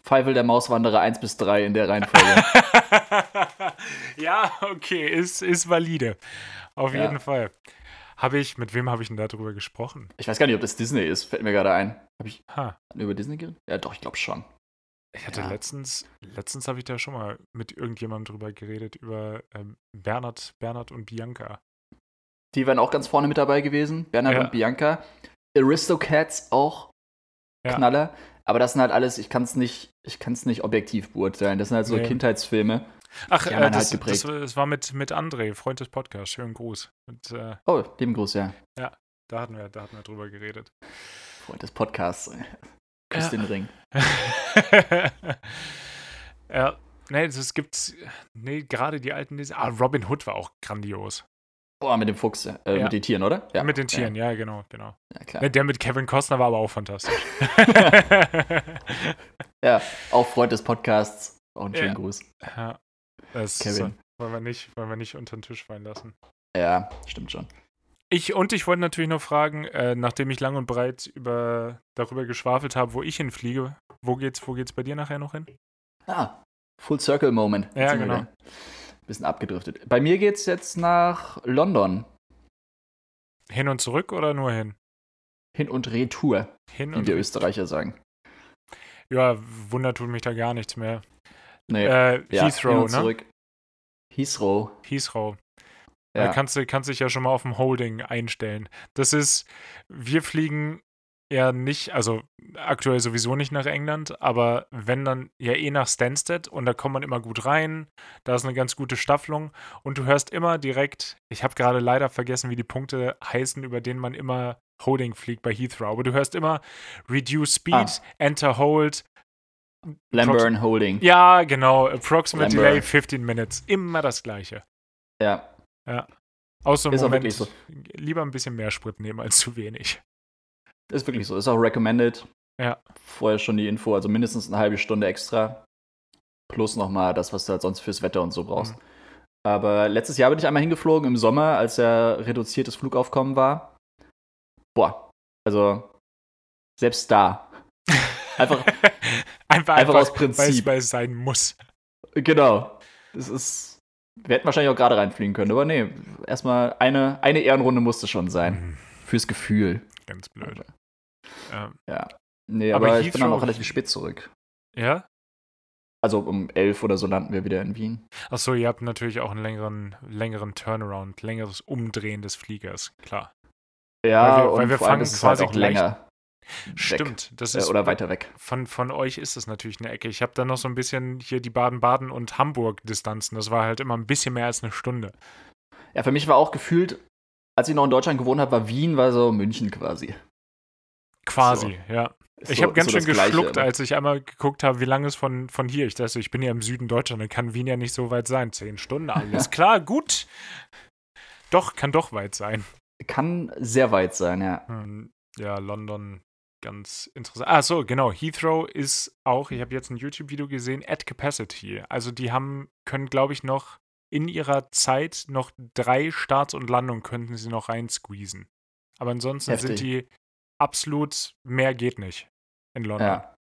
Feivel der Mauswanderer 1 bis 3 in der Reihenfolge. <laughs> ja, okay, ist, ist valide. Auf ja. jeden Fall. Habe ich, mit wem habe ich denn darüber gesprochen? Ich weiß gar nicht, ob das Disney ist, fällt mir gerade ein. Habe ich ha. über Disney geredet? Ja, doch, ich glaube schon. Ich hatte ja. letztens, letztens habe ich da schon mal mit irgendjemandem drüber geredet, über ähm, Bernhard, Bernhard und Bianca. Die wären auch ganz vorne mit dabei gewesen, Bernhard ja. und Bianca. Aristocats auch Knaller. Aber das sind halt alles, ich kann es nicht, ich kann es nicht objektiv beurteilen. Das sind halt so nee. Kindheitsfilme. Ach, äh, das, halt das, das, war mit, mit André, Freund des Podcasts. Schönen Gruß. Und, äh, oh, lieben Gruß, ja. Ja, da hatten wir, da hatten wir drüber geredet. Freund des Podcasts. Küss ja. den Ring. <laughs> ja, nee, es gibt, nee, gerade die alten, ah, Robin Hood war auch grandios. Boah, mit dem Fuchs, äh, ja. mit den Tieren, oder? Ja. Mit den Tieren, ja, ja genau, genau. Der mit Kevin Costner war aber auch fantastisch. <laughs> ja, auch Freund des Podcasts. Auch einen schönen Gruß. Ja, das Kevin. So, wollen, wir nicht, wollen wir nicht unter den Tisch fallen lassen. Ja, stimmt schon. Ich, und ich wollte natürlich noch fragen, äh, nachdem ich lang und breit über, darüber geschwafelt habe, wo ich hinfliege, wo geht's, wo geht's bei dir nachher noch hin? Ah, Full Circle Moment. Ja, genau. Bisschen abgedriftet. Bei mir geht es jetzt nach London. Hin und zurück oder nur hin? Hin und Retour, hin und wie wir Österreicher sagen. Ja, Wunder tut mich da gar nichts mehr. Nee, äh, ja, Heathrow, ne? Zurück. Heathrow. Heathrow. Ja. Da kannst du kannst dich ja schon mal auf dem Holding einstellen. Das ist, wir fliegen eher nicht, also aktuell sowieso nicht nach England, aber wenn dann ja eh nach Stansted und da kommt man immer gut rein, da ist eine ganz gute Staffelung und du hörst immer direkt, ich habe gerade leider vergessen, wie die Punkte heißen, über denen man immer Holding fliegt bei Heathrow, aber du hörst immer Reduce Speed, ah. Enter Hold. Lamburn Holding. Ja, genau. Approximate Delay 15 Minutes. Immer das gleiche. Ja. Ja. Außer im Moment so. lieber ein bisschen mehr Sprit nehmen als zu wenig. Ist wirklich so. Ist auch recommended. Ja. Vorher schon die Info, also mindestens eine halbe Stunde extra. Plus nochmal das, was du halt sonst fürs Wetter und so brauchst. Mhm. Aber letztes Jahr bin ich einmal hingeflogen im Sommer, als ja reduziertes Flugaufkommen war. Boah, also selbst da. <laughs> Einfach, einfach, einfach, aus Prinzip. Weil es sein muss. Genau. Es ist. Wir hätten wahrscheinlich auch gerade reinfliegen können, aber nee, erstmal eine, eine Ehrenrunde musste schon sein. Mhm. Fürs Gefühl. Ganz blöd. Ähm, ja. Nee, aber, aber ich bin dann auch relativ spät zurück. Ja? Also um elf oder so landen wir wieder in Wien. Achso, ihr habt natürlich auch einen längeren, längeren Turnaround, längeres Umdrehen des Fliegers, klar. Ja, weil wir, weil wir fangen halt quasi halt auch länger. Stimmt, das äh, ist. oder weiter weg. Von, von euch ist es natürlich eine Ecke. Ich habe dann noch so ein bisschen hier die Baden-Baden und Hamburg-Distanzen. Das war halt immer ein bisschen mehr als eine Stunde. Ja, für mich war auch gefühlt als ich noch in Deutschland gewohnt habe, war Wien, war so München quasi. Quasi, so. ja. ich so, habe ganz so schön geschluckt, Gleiche, als ich einmal geguckt habe, wie lange es von, von hier. Ich dachte, ich bin ja im Süden Deutschland, dann kann Wien ja nicht so weit sein. Zehn Stunden, alles <laughs> klar, gut. Doch, kann doch weit sein. Kann sehr weit sein, ja. Hm, ja, London, ganz interessant. Ah, so, genau. Heathrow ist auch, ich habe jetzt ein YouTube-Video gesehen, at Capacity. Also die haben, können, glaube ich, noch in ihrer Zeit noch drei Starts und Landungen könnten sie noch reinsqueezen. Aber ansonsten Heftig. sind die absolut, mehr geht nicht in London. Ja.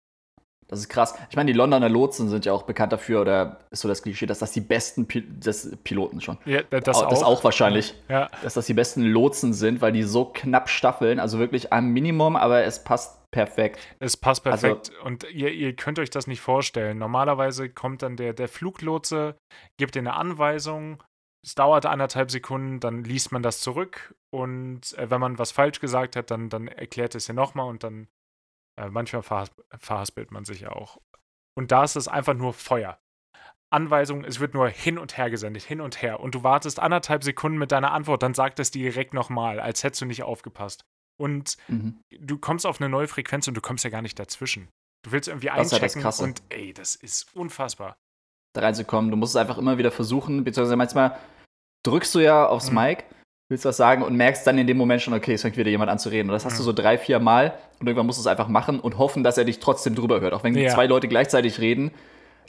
Das ist krass. Ich meine, die Londoner Lotsen sind ja auch bekannt dafür, oder ist so das Klischee, dass das die besten Pil das Piloten schon. Ja, das, auch. das auch wahrscheinlich. Ja. Dass das die besten Lotsen sind, weil die so knapp staffeln, also wirklich am Minimum, aber es passt perfekt. Es passt also perfekt. Also, und ihr, ihr, könnt euch das nicht vorstellen. Normalerweise kommt dann der, der Fluglotse, gibt eine Anweisung, es dauert anderthalb Sekunden, dann liest man das zurück und äh, wenn man was falsch gesagt hat, dann, dann erklärt es ja nochmal und dann äh, manchmal verhaspelt man sich ja auch. Und da ist es einfach nur Feuer. Anweisung, es wird nur hin und her gesendet, hin und her. Und du wartest anderthalb Sekunden mit deiner Antwort, dann sagt es direkt nochmal, als hättest du nicht aufgepasst. Und mhm. du kommst auf eine neue Frequenz und du kommst ja gar nicht dazwischen. Du willst irgendwie das einchecken ja und ey, das ist unfassbar. Da reinzukommen, du musst es einfach immer wieder versuchen, beziehungsweise manchmal drückst du ja aufs mhm. Mic willst was sagen und merkst dann in dem Moment schon, okay, es fängt wieder jemand an zu reden. Und das hast du so drei, vier Mal und irgendwann musst du es einfach machen und hoffen, dass er dich trotzdem drüber hört. Auch wenn ja. zwei Leute gleichzeitig reden,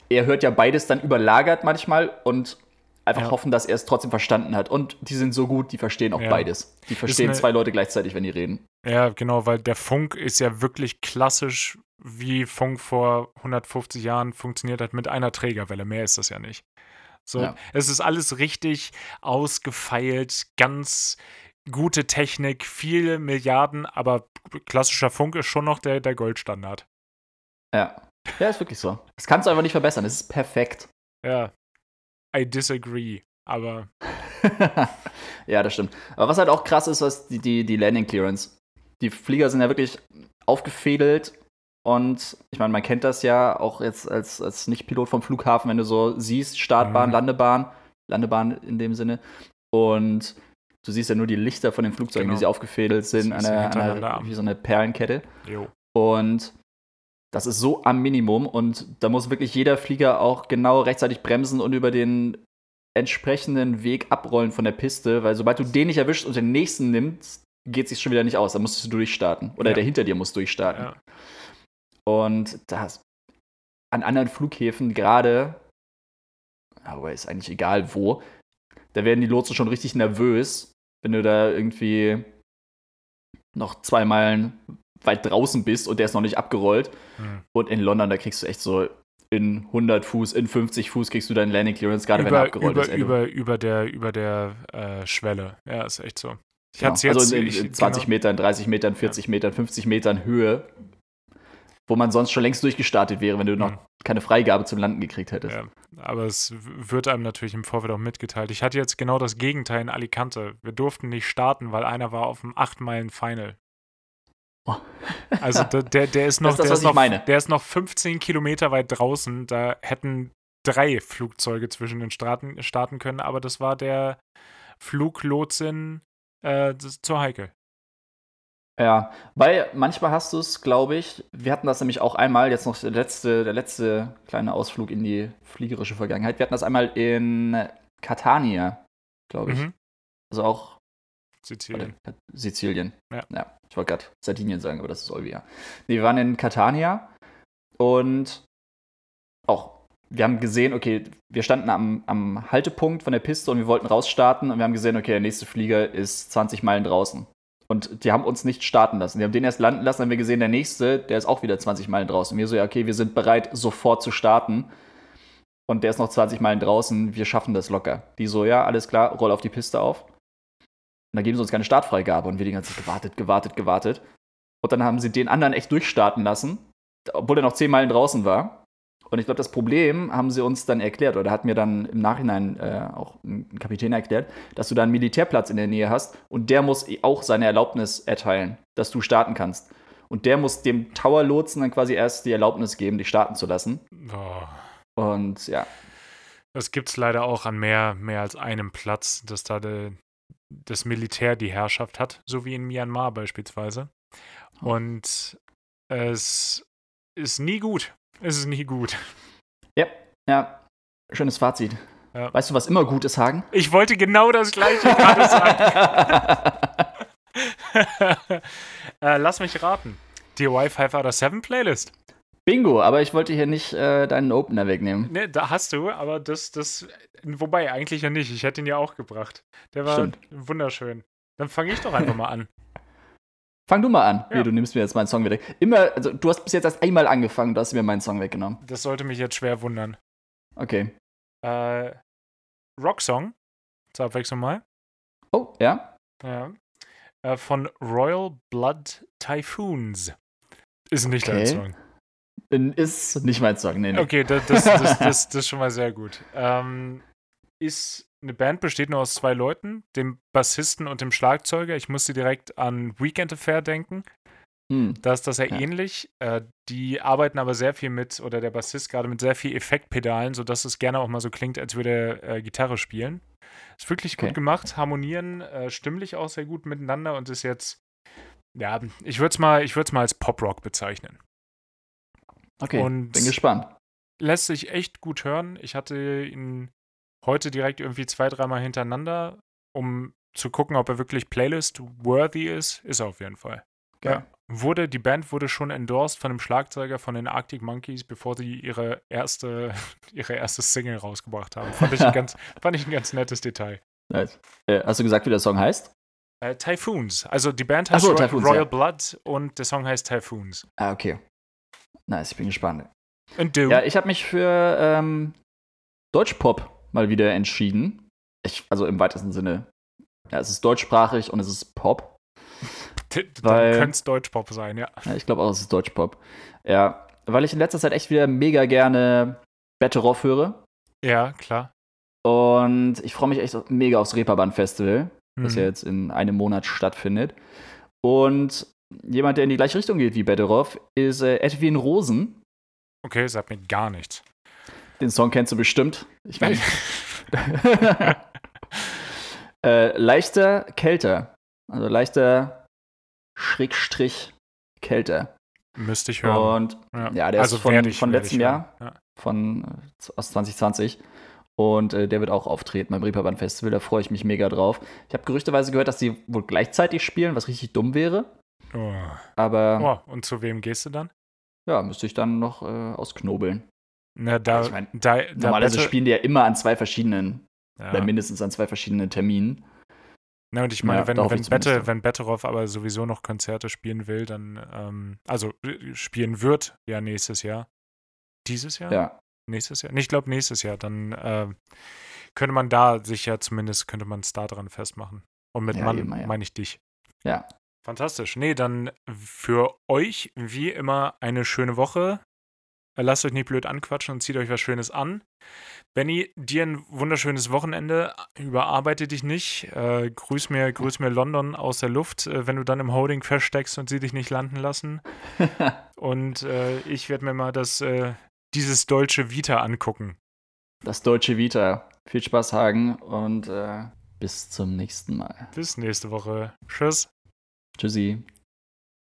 er hört ja beides dann überlagert manchmal und einfach ja. hoffen, dass er es trotzdem verstanden hat. Und die sind so gut, die verstehen auch ja. beides. Die verstehen zwei Leute gleichzeitig, wenn die reden. Ja, genau, weil der Funk ist ja wirklich klassisch, wie Funk vor 150 Jahren funktioniert hat, mit einer Trägerwelle. Mehr ist das ja nicht. So, ja. es ist alles richtig ausgefeilt, ganz gute Technik, viele Milliarden, aber klassischer Funk ist schon noch der, der Goldstandard. Ja. Ja, ist wirklich so. Das kannst du einfach nicht verbessern. Es ist perfekt. Ja. I disagree, aber. <laughs> ja, das stimmt. Aber was halt auch krass ist, was die, die, die Landing Clearance. Die Flieger sind ja wirklich aufgefädelt und ich meine, man kennt das ja auch jetzt als, als Nicht-Pilot vom Flughafen, wenn du so siehst, Startbahn, mhm. Landebahn, Landebahn in dem Sinne. Und du siehst ja nur die Lichter von den Flugzeugen, genau. wie sie aufgefädelt sind, eine, eine, wie so eine Perlenkette. Jo. Und das ist so am Minimum und da muss wirklich jeder Flieger auch genau rechtzeitig bremsen und über den entsprechenden Weg abrollen von der Piste, weil sobald du den nicht erwischst und den nächsten nimmst, geht es sich schon wieder nicht aus. Da musst du durchstarten. Oder ja. der hinter dir muss durchstarten. Ja. Und das an anderen Flughäfen gerade, aber ist eigentlich egal wo, da werden die Lotsen schon richtig nervös, wenn du da irgendwie noch zwei Meilen weit draußen bist und der ist noch nicht abgerollt. Hm. Und in London, da kriegst du echt so in 100 Fuß, in 50 Fuß kriegst du deinen Landing Clearance, gerade wenn er abgerollt über, ist. Ey, über, über der, über der äh, Schwelle. Ja, ist echt so. Ich genau. jetzt, also in, in 20 genau. Metern, 30 Metern, 40 ja. Metern, 50 Metern Höhe wo man sonst schon längst durchgestartet wäre, wenn du noch mhm. keine Freigabe zum Landen gekriegt hättest. Ja, aber es wird einem natürlich im Vorfeld auch mitgeteilt. Ich hatte jetzt genau das Gegenteil in Alicante. Wir durften nicht starten, weil einer war auf dem 8-Meilen-Final. <laughs> Also der, ist noch, Das ist das, der, was ist ich noch meine. der ist noch 15 Kilometer weit draußen. Da hätten drei Flugzeuge zwischen den Staaten starten können, aber das war der Fluglotsin äh, zur Heikel. Ja, weil manchmal hast du es, glaube ich, wir hatten das nämlich auch einmal, jetzt noch der letzte, der letzte kleine Ausflug in die fliegerische Vergangenheit. Wir hatten das einmal in Catania, glaube ich. Mhm. Also auch Sizilien. Warte, Sizilien. Ja. Ich wollte gerade Sardinien sagen, aber das ist Olbia. Nee, wir waren in Catania und auch, wir haben gesehen, okay, wir standen am, am Haltepunkt von der Piste und wir wollten rausstarten und wir haben gesehen, okay, der nächste Flieger ist 20 Meilen draußen. Und die haben uns nicht starten lassen. Die haben den erst landen lassen, haben wir gesehen, der nächste, der ist auch wieder 20 Meilen draußen. Und wir so, ja, okay, wir sind bereit, sofort zu starten. Und der ist noch 20 Meilen draußen, wir schaffen das locker. Die so, ja, alles klar, roll auf die Piste auf. Und dann geben sie uns keine Startfreigabe und wir die ganze Zeit gewartet, gewartet, gewartet. Und dann haben sie den anderen echt durchstarten lassen, obwohl er noch 10 Meilen draußen war. Und ich glaube, das Problem haben sie uns dann erklärt, oder hat mir dann im Nachhinein äh, auch ein Kapitän erklärt, dass du da einen Militärplatz in der Nähe hast und der muss auch seine Erlaubnis erteilen, dass du starten kannst. Und der muss dem Tower-Lotsen dann quasi erst die Erlaubnis geben, dich starten zu lassen. Boah. Und ja, Das gibt es leider auch an mehr, mehr als einem Platz, dass da de, das Militär die Herrschaft hat, so wie in Myanmar beispielsweise. Oh. Und es ist nie gut. Es ist nie gut. ja, schönes Fazit. Ja. Weißt du, was immer gut ist, Hagen? Ich wollte genau das gleiche gerade sagen. <laughs> äh, lass mich raten. Die Wi-Fi oder 7 Playlist. Bingo, aber ich wollte hier nicht äh, deinen Opener wegnehmen. Ne, da hast du, aber das, das, wobei eigentlich ja nicht. Ich hätte ihn ja auch gebracht. Der war Stimmt. wunderschön. Dann fange ich doch einfach mal an. Fang du mal an. Ja. Nee, du nimmst mir jetzt meinen Song wieder weg. Immer, also du hast bis jetzt erst einmal angefangen, du hast mir meinen Song weggenommen. Das sollte mich jetzt schwer wundern. Okay. Äh, Rocksong, zur Abwechslung mal. Oh, ja? Ja. Äh, von Royal Blood Typhoons. Ist nicht dein Okay. Song. Bin- Ist nicht mein Song, nee, nee. Okay, das, das, das, <laughs> das, das ist schon mal sehr gut. Ähm, ist eine Band, besteht nur aus zwei Leuten, dem Bassisten und dem Schlagzeuger. Ich musste direkt an Weekend Affair denken. Hm. Da ist das ja, Ja. ähnlich. Äh, die arbeiten aber sehr viel mit, oder der Bassist gerade mit sehr viel Effektpedalen, sodass es gerne auch mal so klingt, als würde er äh, Gitarre spielen. Ist wirklich Okay. gut gemacht, harmonieren äh, stimmlich auch sehr gut miteinander und ist jetzt, ja, ich würde es mal, ich mal als Pop-Rock bezeichnen. Okay, Und- bin gespannt. Lässt sich echt gut hören. Ich hatte ihn heute direkt irgendwie zwei, dreimal hintereinander, um zu gucken, ob er wirklich Playlist-worthy ist. Ist er auf jeden Fall. Geil. Wurde, die Band wurde schon endorsed von dem Schlagzeuger von den Arctic Monkeys, bevor sie ihre erste, <laughs> ihre erste Single rausgebracht haben. Fand ich ein <laughs> ganz, fand ich ein ganz nettes Detail. Nice. Äh, hast du gesagt, wie der Song heißt? Äh, Typhoons. Also die Band heißt so, Roy Typhoons, Royal ja. Blood und der Song heißt Typhoons. Ah, okay. Nice, ich bin gespannt. Und du? Ja, ich habe mich für ähm, Deutschpop mal wieder entschieden. Ich, also im weitesten Sinne. Ja, es ist deutschsprachig und es ist Pop. <laughs> Dann könnte es Deutschpop sein, ja. Ja, ich glaube auch, es ist Deutschpop. Ja, weil ich in letzter Zeit echt wieder mega gerne Betteroff höre. Ja, klar. Und ich freue mich echt mega aufs Reeperbahn-Festival, das Mhm. ja jetzt in einem Monat stattfindet. Und jemand, der in die gleiche Richtung geht wie Betteroff, ist äh, Edwin Rosen. Okay, sagt mir gar nichts. Den Song kennst du bestimmt. Ich meine, <laughs> äh, leichter, kälter. Also leichter, Schrägstrich, kälter. Müsste ich hören. Und ja. ja, der ist von- ich- von letztem. Jahr. Ja. von äh, aus 2020. Und äh, der wird auch auftreten beim Reeperbahn Festival. Da freue ich mich mega drauf. Ich habe gerüchteweise gehört, dass die wohl gleichzeitig spielen, was richtig dumm wäre. Oh. Aber oh, und zu wem gehst du dann? ja, müsste ich dann noch äh, ausknobeln. Na, da, Ich mein, da, da Normalerweise Battle- spielen die ja immer an zwei verschiedenen, ja. oder mindestens an zwei verschiedenen Terminen. Na, und ich meine, Ja, wenn, wenn, Bette, wenn Betteroff aber sowieso noch Konzerte spielen will, dann, ähm, also äh, spielen wird, ja, nächstes Jahr. Dieses Jahr? Ja. Nächstes Jahr? Nee, ich glaube nächstes Jahr. Dann äh, könnte man da sich ja zumindest, könnte man es da dran festmachen. Und mit Ja, Mann meine ich dich. Ja. Fantastisch. Nee, dann für euch wie immer eine schöne Woche. Äh, lasst euch nicht blöd anquatschen und zieht euch was Schönes an. Benny, dir ein wunderschönes Wochenende. Überarbeite dich nicht. Äh, grüß, mir, grüß mir London aus der Luft, äh, wenn du dann im Holding feststeckst und sie dich nicht landen lassen. <laughs> und äh, ich werde mir mal das, äh, dieses deutsche Vita angucken. Das deutsche Vita. Viel Spaß, Hagen, und äh, bis zum nächsten Mal. Bis nächste Woche. Tschüss. Tschüssi.